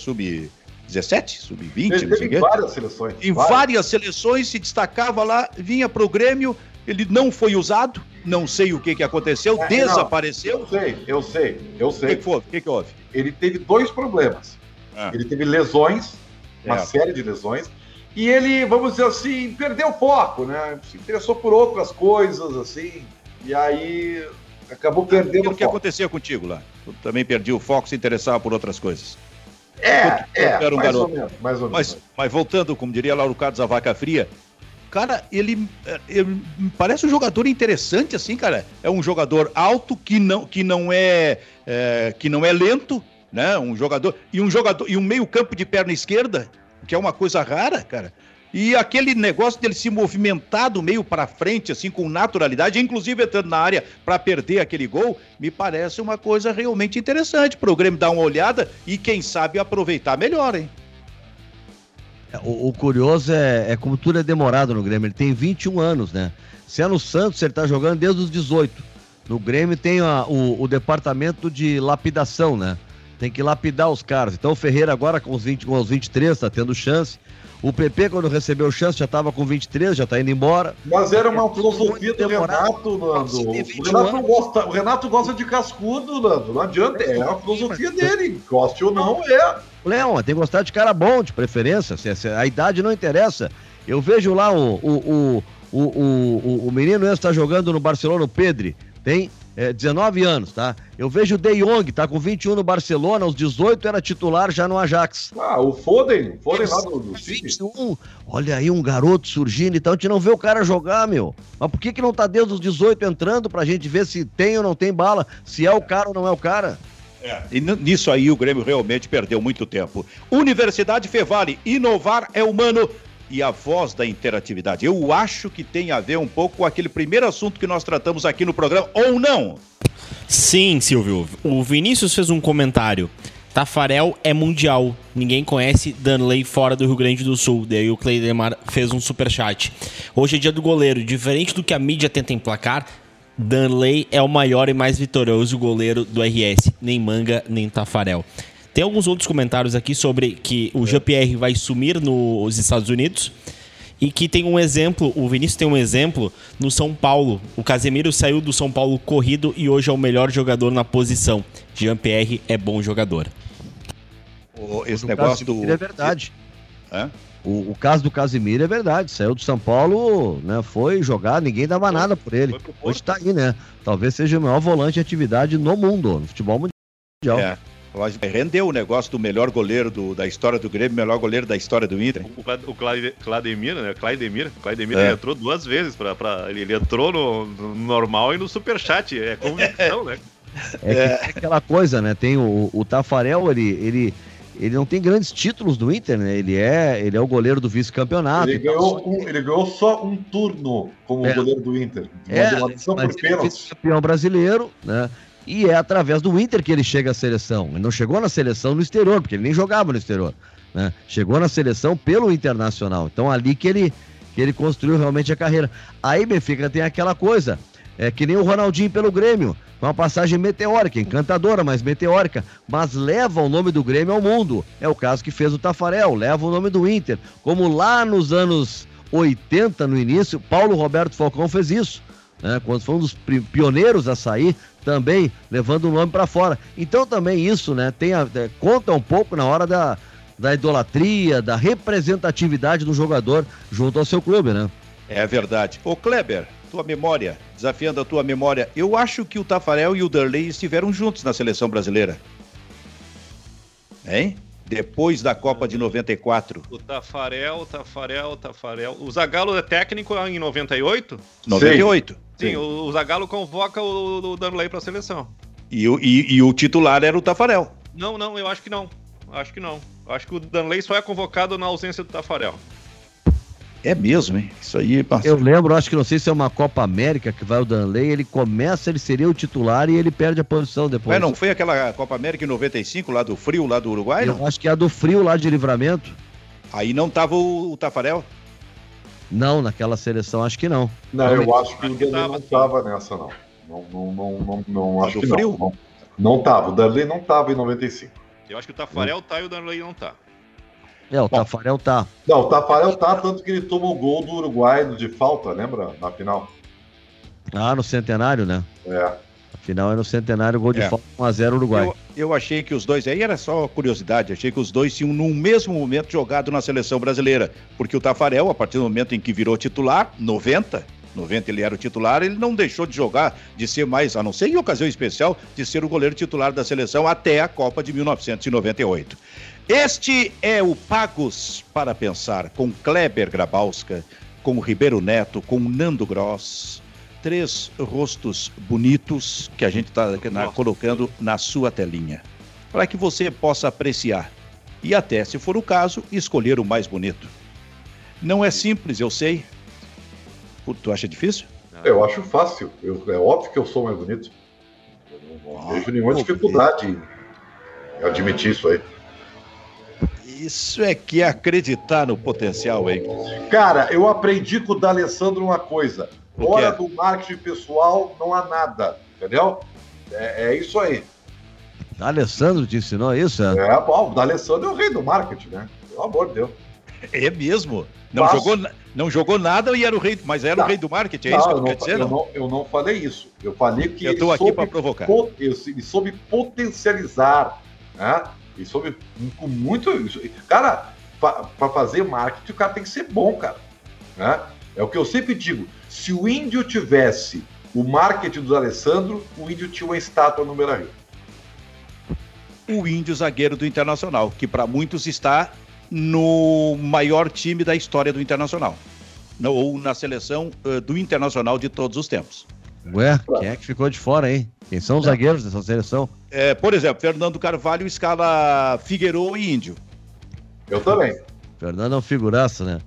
sub-17, sub-20, não sei Em várias seleções. Em várias. várias seleções, se destacava lá, vinha pro Grêmio, ele não foi usado, não sei o que, que aconteceu, é, desapareceu. Não, eu sei, eu sei, eu sei. O que, que, O que, que houve? Ele teve dois problemas. Ah. Ele teve lesões, uma é. série de lesões, e ele, vamos dizer assim, perdeu o foco, né? Se interessou por outras coisas, assim, e aí acabou perdendo o, o que aconteceu contigo lá? Tu também perdi o foco, se interessava por outras coisas. É, é, era um mais garoto. ou menos, mais ou menos. Mas, mas voltando, como diria Lauro Carlos, a vaca fria, cara, ele, ele, parece um jogador interessante, assim, cara. É um jogador alto que não, que não é, é, que não é lento, né? Um jogador e um jogador e um meio campo de perna esquerda, que é uma coisa rara, cara. E aquele negócio dele se movimentar do meio para frente, assim, com naturalidade, inclusive entrando na área para perder aquele gol, me parece uma coisa realmente interessante para o Grêmio dar uma olhada e, quem sabe, aproveitar melhor, hein? É, o, o curioso é, é, como tudo é demorado no Grêmio. Ele tem 21 anos, né? Se é no Santos, ele tá jogando desde os 18. No Grêmio tem a, o, o departamento de lapidação, né? Tem que lapidar os caras. Então o Ferreira agora com os, 20, com os 23 tá tendo chance. O PP, quando recebeu chance, já estava com 23, já está indo embora. Mas era uma filosofia do Renato, Nando. O Renato, gosta, o Renato gosta de cascudo, Nando. Não adianta, é a filosofia dele. Goste ou não, é. Leão, tem que gostar de cara bom, de preferência. A idade não interessa. Eu vejo lá o, o, o, o, o, o menino esse está jogando no Barcelona, o Pedro. Tem é, 19 anos, tá? Eu vejo o De Jong, tá com 21 no Barcelona, aos 18 era titular já no Ajax. Ah, o Foden, Foden lá do, do 21, olha aí um garoto surgindo, então a gente não vê o cara jogar, meu. Mas por que que não tá desde os 18 entrando pra gente ver se tem ou não tem bala, se é o cara ou não é o cara? É. E nisso aí o Grêmio realmente perdeu muito tempo. Universidade Fevale, inovar é humano e a voz da interatividade. Eu acho que tem a ver um pouco com aquele primeiro assunto que nós tratamos aqui no programa, ou não? Sim, Silvio. O Vinícius fez um comentário. Tafarel é mundial. Ninguém conhece Danley fora do Rio Grande do Sul. Daí o Cleidemar fez um super chat. Hoje é dia do goleiro. Diferente do que a mídia tenta emplacar, Danley é o maior e mais vitorioso goleiro do RS. Nem Manga, nem Tafarel. Tem alguns outros comentários aqui sobre que o Jean-Pierre vai sumir nos Estados Unidos e que tem um exemplo, o Vinícius tem um exemplo no São Paulo. O Casemiro saiu do São Paulo corrido e hoje é o melhor jogador na posição. Jean-Pierre é bom jogador. O, esse o negócio do. É verdade. É? O, o, caso do Casimiro é verdade. Saiu do São Paulo, né? Foi jogar, ninguém dava nada por ele. Hoje está aí, né? Talvez seja o maior volante de atividade no mundo, no futebol mundial. É. Rendeu o negócio do melhor goleiro do, da história do Grêmio, melhor goleiro da história do Inter. O, o Clademir, né? Claudemir, Claudemir é. entrou duas vezes. Pra, pra ele, ele entrou no, no, normal e no superchat. É convicção, né? É, é. aquela coisa, né? Tem o, o Tafarel, ele, ele, ele não tem grandes títulos do Inter, né? Ele é, ele é o goleiro do vice-campeonato. Ele, ganhou um, ele ganhou só um turno como é. goleiro do Inter. É, mas por ele é campeão brasileiro, né? E é através do Inter que ele chega à seleção. Ele não chegou na seleção no exterior, porque ele nem jogava no exterior. Né? Chegou na seleção pelo Internacional. Então ali que ele, que ele construiu realmente a carreira. Aí Benfica tem aquela coisa, é que nem o Ronaldinho pelo Grêmio. Uma passagem meteórica, encantadora, mas meteórica. Mas leva o nome do Grêmio ao mundo. É o caso que fez o Tafarel, leva o nome do Inter. Como lá nos anos 80, no início, Paulo Roberto Falcão fez isso. Né? Quando foi um dos pioneiros a sair também levando o nome para fora. Então também isso, né, tem a, é, conta um pouco na hora da, da idolatria, da representatividade do jogador junto ao seu clube, né? É verdade. Ô Kleber, tua memória, desafiando a tua memória, eu acho que o Tafarel e o Derley estiveram juntos na seleção brasileira. Hein? Depois da Copa de 94. O Tafarel, o Tafarel, o Tafarel. O Zagallo é técnico em 98? 98. Sim. Sim, o, o Zagallo convoca o, o Danley para a seleção. E o, e, e o titular era o Tafarel. Não, não, eu acho que não. Acho que não. Acho que o Danley só é convocado na ausência do Tafarel. É mesmo, hein? Isso aí, Eu lembro, acho que não sei se é uma Copa América que vai o Danley, ele começa, ele seria o titular e ele perde a posição depois. Mas não foi aquela Copa América em 95, lá do frio, lá do Uruguai? Eu não? acho que é a do frio lá de livramento. Aí não tava o, o Tafarel? Não, naquela seleção acho que não. Não, eu acho que o Danley não tava nessa, não. Não, não, não, não, não acho que frio? não. Não, não tava, o Danley não tava em 95. Eu acho que o Tafarel hum. tá e o Danley não tá. É, o Bom, Tafarel tá. Não, o Tafarel tá, tanto que ele tomou o gol do Uruguai de falta, lembra? Na final. Ah, no centenário, né? É. Afinal, é no centenário, gol de é. falta 1x0 Uruguai. Eu, eu, achei que os dois, aí era só curiosidade, achei que os dois tinham no mesmo momento jogado na seleção brasileira. Porque o Tafarel, a partir do momento em que virou titular, 90, 90 ele era o titular, ele não deixou de jogar, de ser mais, a não ser em ocasião especial, de ser o goleiro titular da seleção até a Copa de 1998. Este é o Pagos para Pensar, com Kleber Grabowska, com Ribeiro Neto, com Nando Gross. Três rostos bonitos que a gente está colocando na sua telinha, para que você possa apreciar e até, se for o caso, escolher o mais bonito. Não é simples, eu sei. Tu acha difícil? Eu acho fácil. Eu, é óbvio que eu sou mais bonito. Eu não, não ah, vejo nenhuma dificuldade em admitir isso aí. Isso é que é acreditar no potencial, hein? Cara, eu aprendi com o D'Alessandro uma coisa. Fora do marketing pessoal, não há nada. Entendeu? É, é isso aí. D'Alessandro te ensinou isso? É, é bom, o D'Alessandro é o rei do marketing, né? Pelo amor de Deus. É mesmo? Não jogou, não jogou nada e era o rei, mas era não, o rei do marketing, é não, isso que eu, eu não, dizer, eu não? eu não falei isso. Eu falei que eu estou aqui para provocar. Ele soube potencializar, né? E soube com muito. Cara, para fazer marketing, o cara tem que ser bom, cara. Né? É o que eu sempre digo. Se o índio tivesse o marketing do Alessandro, o índio tinha uma estátua no Beira Rio. O índio zagueiro do Internacional, que para muitos está no maior time da história do Internacional. Ou na seleção uh, do Internacional de todos os tempos. Ué, quem é que ficou de fora, hein? Quem são os é. zagueiros dessa seleção? É, por exemplo, Fernando Carvalho escala Figueiredo e Índio. Eu também. Fernando é um figuraço, né?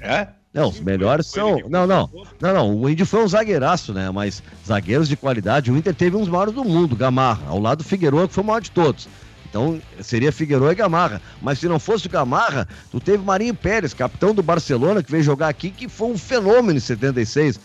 É? Não, os melhores são. Não, não. Não, não. O Índio foi um zagueiraço, né? Mas zagueiros de qualidade, o Inter teve uns maiores do mundo, Gamarra, ao lado do Figueiredo, que foi o maior de todos. Então seria Figueiredo e Gamarra. Mas se não fosse o Gamarra, tu teve Marinho Pérez, capitão do Barcelona, que veio jogar aqui, que foi um fenômeno em 76.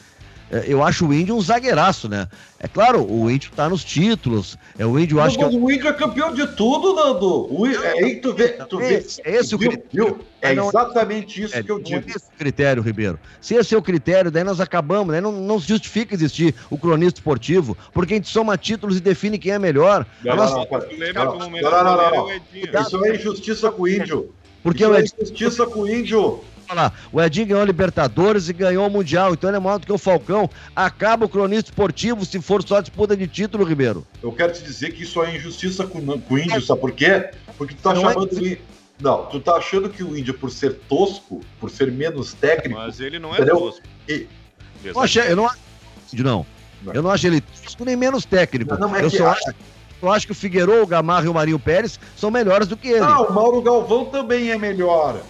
É, eu acho o Índio um zagueiraço, né? É claro, o Índio tá nos títulos. É, o Índio acho que. É o Índio é campeão de tudo, Nando. O, é aí tu vê. Tu vê esse, é esse o critério. É exatamente isso é, que eu digo. Esse critério, Ribeiro. Se esse é o critério, daí nós acabamos, né? Não, não justifica existir o cronista esportivo, porque a gente soma títulos e define quem é melhor. Não, não, não, não, não, não, Isso é injustiça com o Índio. Porque Isso é injustiça com o Índio falar. O Edinho ganhou a Libertadores e ganhou o Mundial, então ele é maior do que o Falcão. Acaba o cronista esportivo se for só disputa de título, Ribeiro. Eu quero te dizer que isso é injustiça com, com o Índio, sabe por quê? Porque tu tá Não é chamando é... Não, tu tá achando que o Índio, por ser tosco, por ser menos técnico. Mas ele não é entendeu? tosco. E... Eu, achei, eu não não. não. Eu não acho ele tosco nem menos técnico. Não, não é eu só acho. Eu acho que o Figueiredo, o Gamarra e o Marinho Pérez são melhores do que ele. Não, o Mauro Galvão também é melhor.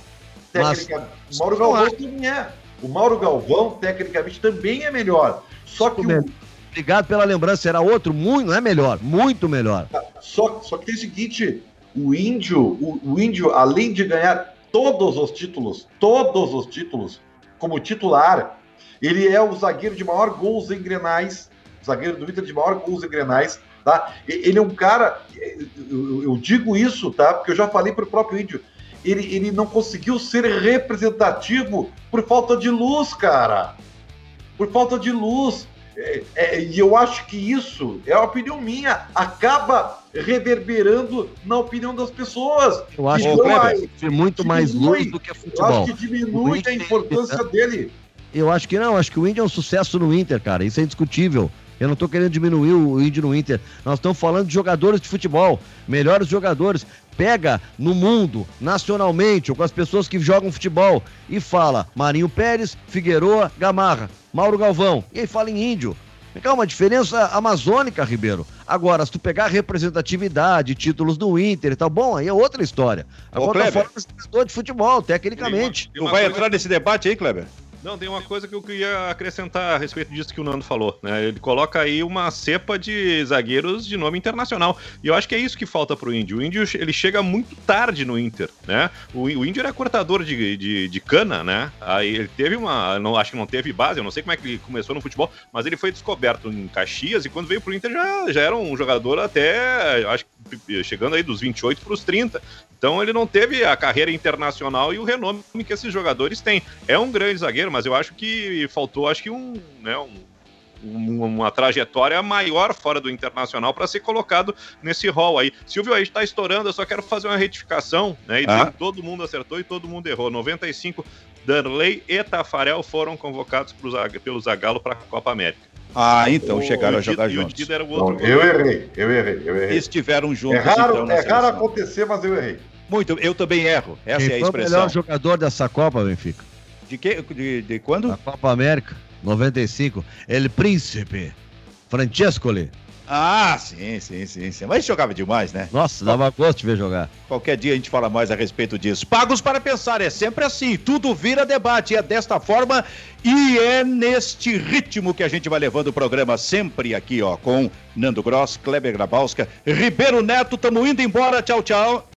Mas... O Mauro Galvão também é. O Mauro Galvão, tecnicamente, também é melhor. Só que o... Obrigado pela lembrança, era outro, muito, não é melhor, muito melhor. Só, só que tem o seguinte: o índio, o, o índio, além de ganhar todos os títulos, todos os títulos, como titular, ele é o zagueiro de maior gols em grenais, zagueiro do Inter de maior gols em grenais, tá? Ele é um cara, eu, eu digo isso, tá? Porque eu já falei para o próprio índio, ele, ele não conseguiu ser representativo por falta de luz, cara. Por falta de luz. É, é, e eu acho que isso, é a opinião minha, acaba reverberando na opinião das pessoas. Eu acho que vai ser muito mais luz do que futebol. Eu acho que diminui a importância é, dele. Eu acho que não, acho que o Indy é um sucesso no Inter, cara. Isso é indiscutível. Eu não estou querendo diminuir o índio no Inter. Nós estamos falando de jogadores de futebol, melhores jogadores. Pega no mundo, nacionalmente, ou com as pessoas que jogam futebol, e fala Marinho Pérez, Figueroa, Gamarra, Mauro Galvão. E aí fala em índio. É uma diferença amazônica, Ribeiro. Agora, se tu pegar representatividade, títulos do Inter e tal, bom, aí é outra história. Agora, tá fora do jogador de futebol, tecnicamente. Tu vai entrar nesse debate aí, Kleber? Não, tem uma coisa que eu queria acrescentar a respeito disso que o Nando falou. Né? Ele coloca aí uma cepa de zagueiros de nome internacional. E eu acho que é isso que falta pro Índio. O Índio ele chega muito tarde no Inter, né? O, o Índio era cortador de, de, de, cana, né? Aí ele teve uma. Não, acho que não teve base, eu não sei como é que ele começou no futebol, mas ele foi descoberto em Caxias e quando veio pro Inter já, já era um jogador até. Acho chegando aí dos 28 para os 30. Então ele não teve a carreira internacional e o renome que esses jogadores têm. É um grande zagueiro, mas eu acho que faltou, acho que um, né, um, uma trajetória maior fora do internacional para ser colocado nesse rol aí. Silvio, aí está estourando, eu só quero fazer uma retificação, né? E ah. todo mundo acertou e todo mundo errou. 95, Darley e Tafarel foram convocados pro, pelo Zagallo para a Copa América. Ah, então o, chegaram o a jogar juntos. Não, eu errei, eu errei, eu errei. Estiveram juntos. É raro, então, é raro acontecer, mas eu errei. Muito, eu também erro. Essa Quem é a expressão. Foi o melhor jogador dessa Copa, Benfica? De, que, de, de quando? A Copa América, 95. El Príncipe, Francescoli. Ah, sim, sim, sim, sim. Mas jogava demais, né? Nossa, dava gosto de ver jogar. Qualquer dia a gente fala mais a respeito disso. Pagos para pensar, é sempre assim. Tudo vira debate. É desta forma e é neste ritmo que a gente vai levando o programa sempre aqui, ó, com Nando Gross, Kleber Grabowska, Ribeiro Neto. Tamo indo embora. Tchau, tchau.